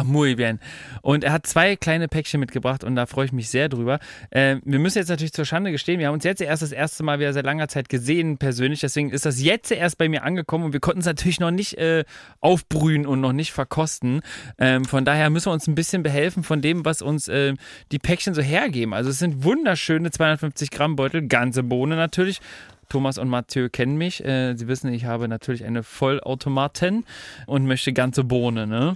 muy bien. Und er hat zwei kleine Päckchen mitgebracht und da freue ich mich sehr drüber. Ähm, wir müssen jetzt natürlich zur Schande gestehen, wir haben uns jetzt erst das erste Mal wieder seit langer Zeit gesehen persönlich, deswegen ist das jetzt erst bei mir angekommen und wir konnten es natürlich noch nicht äh, aufbrühen und noch nicht verkosten. Ähm, von daher müssen wir uns ein bisschen behelfen von dem, was uns äh, die Päckchen so hergeben. Also es sind wunderschöne 250 Gramm Beutel, ganze Bohne natürlich. Thomas und Mathieu kennen mich. Äh, sie wissen, ich habe natürlich eine Vollautomaten und möchte ganze Bohne. Ne?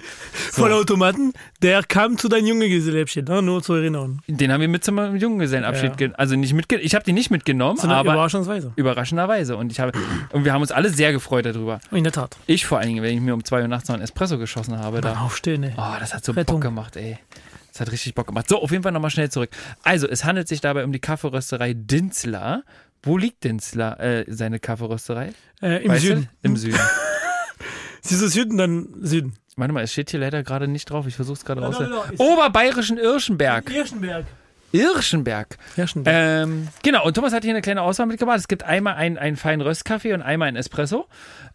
So. Vollautomaten, der kam zu deinem Junggesellenabschied, ne? nur zur Erinnerung. Den haben wir mit zum Junggesellenabschied, Ja. also nicht mitge ich habe die nicht mitgenommen, Sondern aber überraschungsweise. überraschenderweise und ich habe und wir haben uns alle sehr gefreut darüber. In der Tat. Ich vor allen Dingen, wenn ich mir um zwei Uhr nachts noch einen Espresso geschossen habe, da. Aufstehen, ey. Oh, das hat so Rettung. Bock gemacht, ey. Das hat richtig Bock gemacht. So, auf jeden Fall nochmal schnell zurück. Also, es handelt sich dabei um die Kaffeerösterei Dinzler. Wo liegt Dinzler, äh, seine Kaffeerösterei? Äh, Im Weißt du? Süden. Im Süden. Siehst du Süden, dann Süden. Warte mal, es steht hier leider gerade nicht drauf. Ich versuche es gerade raus. ist- Oberbayerischen Irschenberg. Irschenberg. Irschenberg. Irschenberg. Ähm, genau, und Thomas hat hier eine kleine Auswahl mitgebracht. Es gibt einmal einen, einen feinen Röstkaffee und einmal einen Espresso.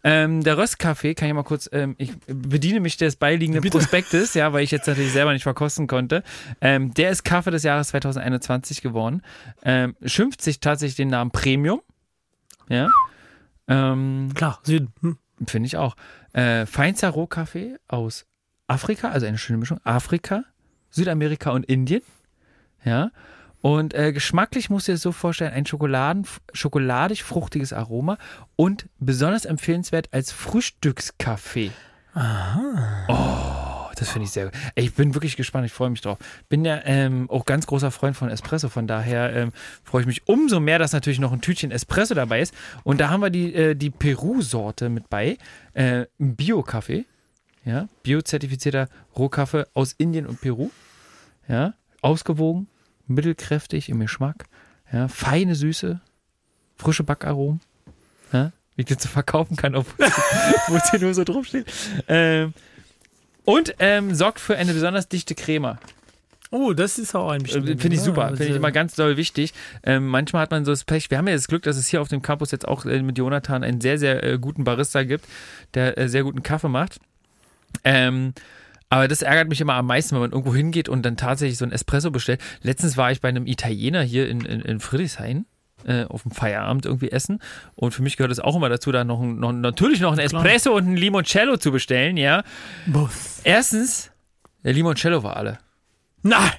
Ähm, der Röstkaffee, kann ich mal kurz, ähm, ich bediene mich des beiliegenden Prospektes, ja, weil ich jetzt natürlich selber nicht verkosten konnte. Ähm, der ist Kaffee des Jahres 2021 geworden. Ähm, schimpft sich tatsächlich den Namen Premium. Ja. Ähm, Klar, Süden. Hm. Finde ich auch. Äh, feinster Rohkaffee aus Afrika, also eine schöne Mischung. Afrika, Südamerika und Indien. Ja. Und äh, geschmacklich musst du dir das so vorstellen, ein Schokoladen, schokoladig-fruchtiges Aroma und besonders empfehlenswert als Frühstückskaffee. Oh, das finde ich sehr gut. Ey, Ich bin wirklich gespannt, ich freue mich drauf. Bin ja ähm, auch ganz großer Freund von Espresso, von daher ähm, freue ich mich umso mehr, dass natürlich noch ein Tütchen Espresso dabei ist. Und da haben wir die, äh, die Peru-Sorte mit bei. Äh, Bio-Kaffee. Ja, biozertifizierter Rohkaffee aus Indien und Peru. Ja, ausgewogen, mittelkräftig im Geschmack. Ja, feine Süße, frische Backaromen. Ja, wie ich dir zu verkaufen kann, obwohl wo es hier nur so drauf steht. Ähm, und ähm, sorgt für eine besonders dichte Creme. Oh, das ist auch ein Äh, bisschen. Finde ich super, finde ich also- immer ganz doll wichtig. Ähm, manchmal hat man so das Pech, wir haben ja das Glück, dass es hier auf dem Campus jetzt auch äh, mit Jonathan einen sehr, sehr äh, guten Barista gibt, der äh, sehr guten Kaffee macht. Ähm, aber das ärgert mich immer am meisten, wenn man irgendwo hingeht und dann tatsächlich so ein Espresso bestellt. Letztens war ich bei einem Italiener hier in, in, in Friedrichshain. Äh, auf dem Feierabend irgendwie essen. Und für mich gehört es auch immer dazu, da noch, ein- noch natürlich noch ein Espresso und ein Limoncello zu bestellen, ja. Both. Erstens, der Limoncello war alle. Nein!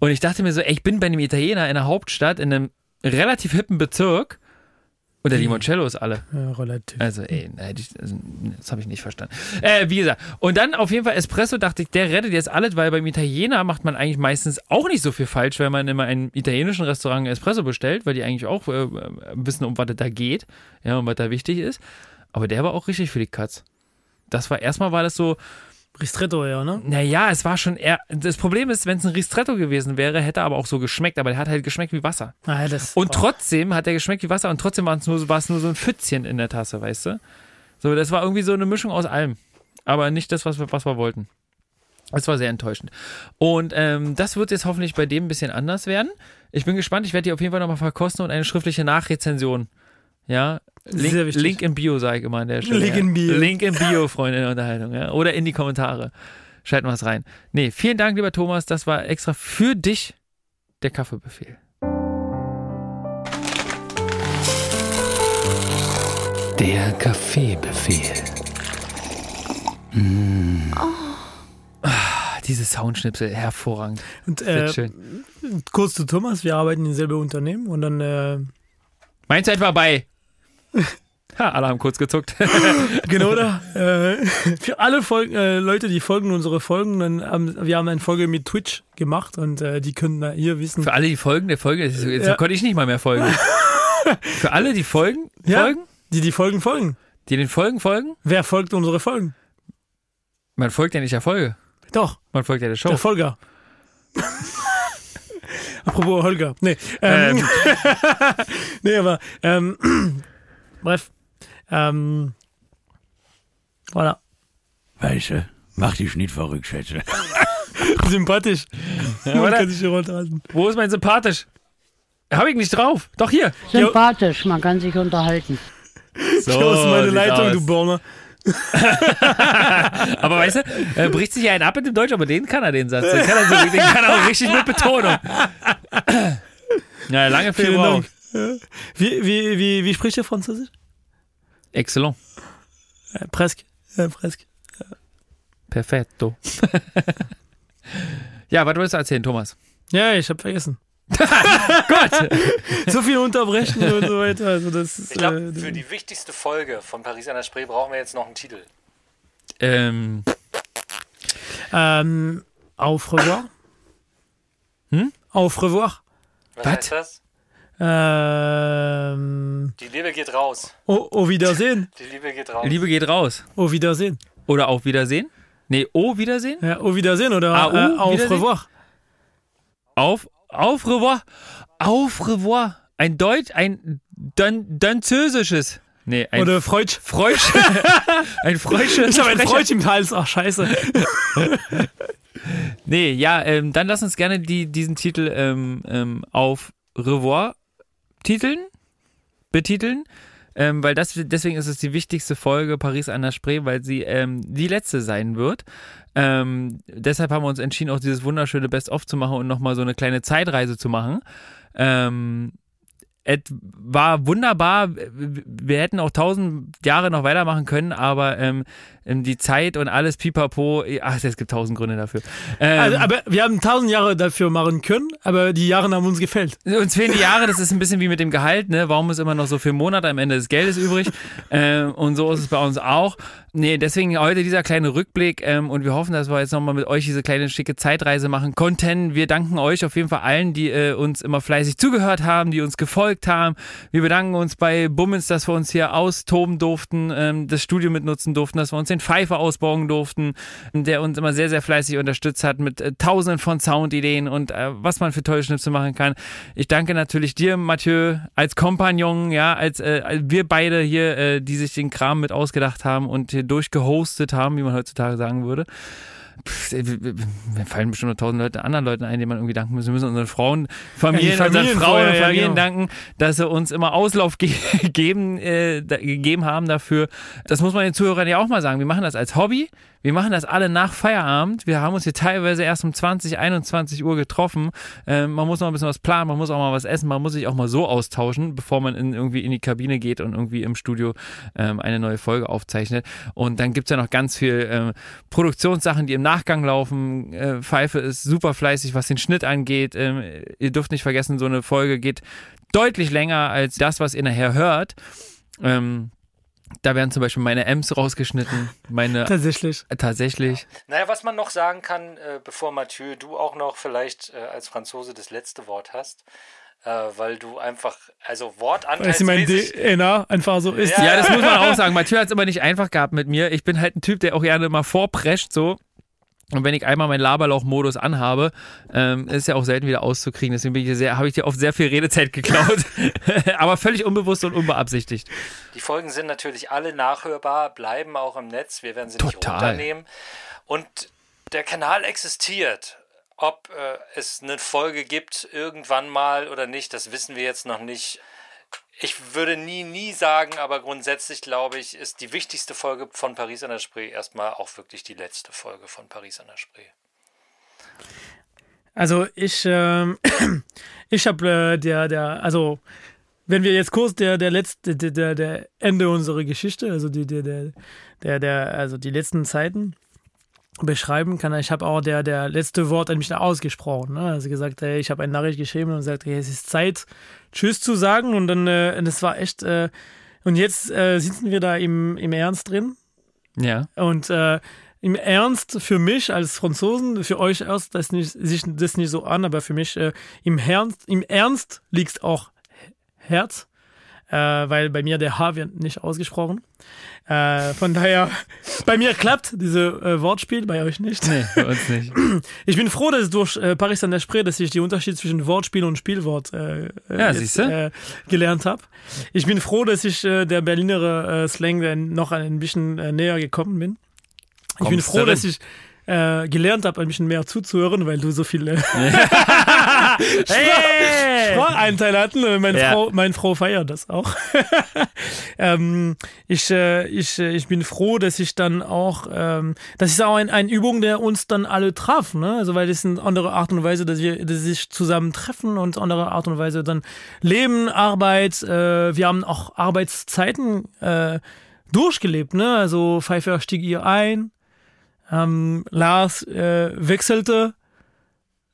Und ich dachte mir so, ey, ich bin bei einem Italiener in der Hauptstadt, in einem relativ hippen Bezirk und der Limoncello ist alle. Ja, relativ. Also, ey, also, das habe ich nicht verstanden. Äh, wie gesagt, und dann auf jeden Fall Espresso, dachte ich, der rettet jetzt alles, weil beim Italiener macht man eigentlich meistens auch nicht so viel falsch, wenn man immer in einem italienischen Restaurant Espresso bestellt, weil die eigentlich auch äh, wissen, um was es da geht, ja, und was da wichtig ist. Aber der war auch richtig für die Katz. Das war, erstmal war das so, Ristretto, ja, ne? naja, es war schon eher. Das Problem ist, wenn es ein Ristretto gewesen wäre, hätte er aber auch so geschmeckt, aber der hat halt geschmeckt wie Wasser. Ah, das Und trotzdem hat er geschmeckt wie Wasser und trotzdem war es nur, es nur so ein Pfützchen in der Tasse, weißt du? So, das war irgendwie so eine Mischung aus allem. Aber nicht das, was wir, was wir wollten. Das war sehr enttäuschend. Und ähm, das wird jetzt hoffentlich bei dem ein bisschen anders werden. Ich bin gespannt. Ich werde die auf jeden Fall nochmal verkosten und eine schriftliche Nachrezension Ja, Link, Sehr wichtig. Link in Bio, sage ich immer an der Stelle. Link in Bio. Link in Bio, Freunde der Unterhaltung. Ja. Oder in die Kommentare. Schalten wir es rein. Nee, vielen Dank, lieber Thomas. Das war extra für dich der Kaffeebefehl. Der Kaffeebefehl. Ah, diese Soundschnipsel, hervorragend. Und, äh, schön. kurz zu Thomas, wir arbeiten in selbe Unternehmen und dann äh, Meinst du etwa bei? Ha, alle haben kurz gezuckt. genau da. Äh, für alle Folgen, äh, Leute, die folgen unsere Folgen, dann haben, wir haben eine Folge mit Twitch gemacht und äh, die können da hier wissen. Für alle, die folgen der Folge, jetzt Ja. konnte ich nicht mal mehr folgen. Für alle, die folgen, Ja. folgen, Die die Folgen folgen. die den Folgen folgen, Wer folgt unsere Folgen? man folgt ja nicht der Folge. Doch, Man folgt ja der Show. der Folger. Apropos Holger. Nee, ähm, Ähm. nee aber ähm, bref. Ähm, voilà. Weißt du, mach dich nicht verrückt, Schätze. Sympathisch. Ja, Man kann sich hier unterhalten. Wo ist mein sympathisch? Hab ich nicht drauf. Doch hier. Sympathisch, man kann sich unterhalten. So, Klaus, meine Leitung, aus. du Borner. Aber weißt du, äh, bricht sich ja einen ab mit dem Deutsch, aber den kann er, den Satz. Den kann er, so, den kann er auch richtig mit Betonung. Ja, lange. Dank. Ja. Wie, wie, wie, wie spricht ihr Französisch? Excellent. Äh, presque. Ja, presque. Perfetto. ja, was wolltest du erzählen, Thomas? Ja, ich habe vergessen. Gott! so viel unterbrechen und so weiter. Also das ist, Ich glaube, äh, für die wichtigste Folge von Paris an der Spree brauchen wir jetzt noch einen Titel. Ähm, ähm, auf revoir. Hm? Auf revoir. Was, Was? heißt das? Ähm, Die Liebe geht raus. au, au Wiedersehen. Die Liebe geht raus. Liebe geht raus. Au Wiedersehen. Oder auf Wiedersehen? Nee, oh Wiedersehen? Ja, au Wiedersehen oder Au, äh, auf Wiedersehen? revoir. Auf, auf revoir. Auf revoir. Ein Deutsch, ein Dön Dönzösisches. Nee, ein Oder Freudsch. Freudsch. ein Freudsches. Ich habe ein. Freudsch im Hals. Ach, scheiße. Nee, ja, ähm, dann lass uns gerne die, diesen Titel ähm, ähm, auf Revoir titeln, betiteln. Ähm, weil das, deswegen ist es die wichtigste Folge Paris an der Spree, weil sie ähm, die letzte sein wird. Ähm, deshalb haben wir uns entschieden, auch dieses wunderschöne Best-of zu machen und nochmal so eine kleine Zeitreise zu machen. Ähm, es war wunderbar. Wir hätten auch tausend Jahre noch weitermachen können, aber ähm, die Zeit und alles pipapo, ach, es gibt tausend Gründe dafür. Ähm, Also, aber wir haben tausend Jahre dafür machen können, aber die Jahre haben uns gefällt. uns fehlen die Jahre, das ist ein bisschen wie mit dem Gehalt, ne? Warum ist immer noch so viel Monate am Ende des Geldes übrig? ähm, und so ist es bei uns auch. Nee, deswegen heute dieser kleine Rückblick ähm, und wir hoffen, dass wir jetzt nochmal mit euch diese kleine schicke Zeitreise machen konnten. Wir danken euch auf jeden Fall allen, die äh, uns immer fleißig zugehört haben, die uns gefolgt haben. Wir bedanken uns bei Bummens, dass wir uns hier austoben durften, ähm, das Studio mitnutzen durften, dass wir uns den Pfeifer ausbauen durften, der uns immer sehr, sehr fleißig unterstützt hat mit äh, tausenden von Soundideen und äh, was man für tolle Schnipsel machen kann. Ich danke natürlich dir, Mathieu, als Kompagnon, ja, als äh, wir beide hier, äh, die sich den Kram mit ausgedacht haben und hier durchgehostet haben, wie man heutzutage sagen würde. Pff, Mir fallen bestimmt noch tausend Leute, anderen Leuten ein, denen man irgendwie danken muss. Wir müssen unseren Frauen, Familien, Ja, unseren Frauen und Familien genau. danken, dass sie uns immer Auslauf ge geben, äh, gegeben haben dafür. Das muss man den Zuhörern ja auch mal sagen. Wir machen das als Hobby. Wir machen das alle nach Feierabend. Wir haben uns hier teilweise erst um 20, 21 Uhr getroffen. Ähm, man muss noch ein bisschen was planen, man muss auch mal was essen, man muss sich auch mal so austauschen, bevor man in, irgendwie in die Kabine geht und irgendwie im Studio ähm, eine neue Folge aufzeichnet. Und dann gibt's ja noch ganz viel ähm, Produktionssachen, die im Nachgang laufen. Äh, Pfeife ist super fleißig, was den Schnitt angeht. Ähm, ihr dürft nicht vergessen, so eine Folge geht deutlich länger als das, was ihr nachher hört. Ähm, da werden zum Beispiel meine M's rausgeschnitten. Meine Tatsächlich. Äh, tatsächlich. Naja, was man noch sagen kann, äh, bevor Mathieu, du auch noch vielleicht äh, als Franzose das letzte Wort hast, äh, weil du einfach, also Weil sie mein. DNA einfach so ist. Ja, das muss man auch sagen. Mathieu hat es immer nicht einfach gehabt mit mir. Ich bin halt ein Typ, der auch gerne mal vorprescht so. Und wenn ich einmal meinen Laberlauch-Modus anhabe, ähm, ist ja auch selten wieder auszukriegen. Deswegen bin ich sehr, habe ich dir oft sehr viel Redezeit geklaut. Aber völlig unbewusst und unbeabsichtigt. Die Folgen sind natürlich alle nachhörbar, bleiben auch im Netz. Wir werden sie nicht Total. runternehmen. Und der Kanal existiert. Ob äh, es eine Folge gibt, irgendwann mal oder nicht, das wissen wir jetzt noch nicht. Ich würde nie, nie sagen, aber grundsätzlich glaube ich, ist die wichtigste Folge von Paris an der Spree erstmal auch wirklich die letzte Folge von Paris an der Spree. Also ich, ähm, ich habe äh, der, der, also wenn wir jetzt kurz der, der letzte, der, der, Ende unserer Geschichte, also die, der, der, der, also die letzten Zeiten beschreiben kann, ich habe auch der, der letzte Wort an mich ausgesprochen. Ne? Also gesagt, hey, ich habe eine Nachricht geschrieben und gesagt, hey, es ist Zeit, Tschüss zu sagen. Und dann, äh, und das war echt, äh, und jetzt äh, sitzen wir da im, im Ernst drin. Ja. Und äh, im Ernst für mich als Franzosen, für euch erst das nicht, sich das nicht so an, aber für mich äh, im, Ernst, im Ernst liegt auch Herz, äh, weil bei mir der H wird nicht ausgesprochen. Äh, von daher, bei mir klappt diese äh, Wortspiel, bei euch nicht. Nee, bei uns nicht. Ich bin froh, dass durch äh, Paris an der Spree, dass ich die Unterschied zwischen Wortspiel und Spielwort äh, Ja, jetzt, äh, gelernt habe. Ich bin froh, dass ich äh, der Berliner äh, Slang dann noch ein bisschen äh, näher gekommen bin. Ich bin Kommst froh, du dass ich äh, gelernt habe, ein bisschen mehr zuzuhören, weil du so viele Hey! Spracheinteile hatten. Äh, Meine, Ja. Frau, meine Frau feiert das auch. ähm, ich, äh, ich, äh, ich bin froh, dass ich dann auch, ähm, das ist auch ein, eine Übung, der uns dann alle traf, ne? Also weil das ist eine andere Art und Weise, dass wir dass sich zusammen treffen und andere Art und Weise dann leben, Arbeit. Äh, wir haben auch Arbeitszeiten äh, durchgelebt, ne? Also Pfeiffer stieg ihr ein, ähm, Lars äh, wechselte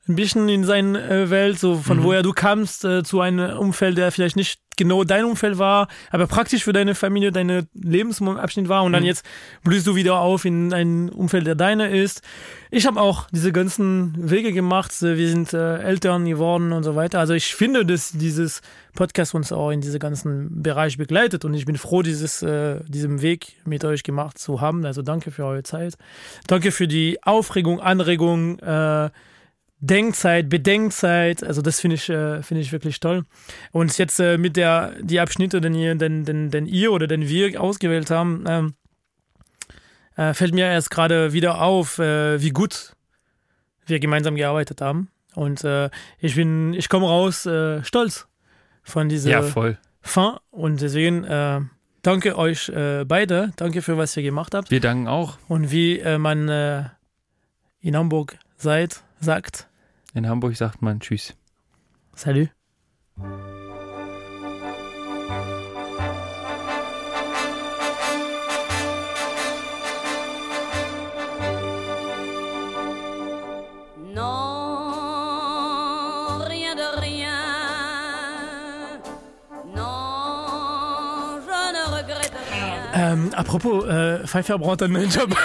ein bisschen in seine äh, Welt, so von Mhm. woher du kamst, äh, zu einem Umfeld, der vielleicht nicht genau dein Umfeld war, aber praktisch für deine Familie, deine Lebensabschnitt war und dann Mhm. jetzt blühst du wieder auf in ein Umfeld, der deine ist. Ich habe auch diese ganzen Wege gemacht, äh, wir sind äh, Eltern geworden und so weiter. Also ich finde, dass dieses Podcast uns auch in diese ganzen Bereich begleitet und ich bin froh, dieses, äh, diesen Weg mit euch gemacht zu haben. Also danke für eure Zeit. Danke für die Aufregung, Anregung, äh, Denkzeit, Bedenkzeit, also das finde ich, äh, finde ich wirklich toll. Und jetzt äh, mit der die Abschnitte, den ihr, den, den, den ihr oder den wir ausgewählt haben, ähm, äh, fällt mir erst gerade wieder auf, äh, wie gut wir gemeinsam gearbeitet haben. Und äh, ich bin, ich komme raus stolz von dieser Ja, voll. Fin. Und deswegen danke euch beide, danke für was ihr gemacht habt. Wir danken auch. Und wie man in Hamburg seid, sagt, In Hamburg sagt man Tschüss. Salut. Non, rien de rien. Non, je ne regrette rien. Ähm, apropos, äh, Pfeiffer braucht einen neuen Job.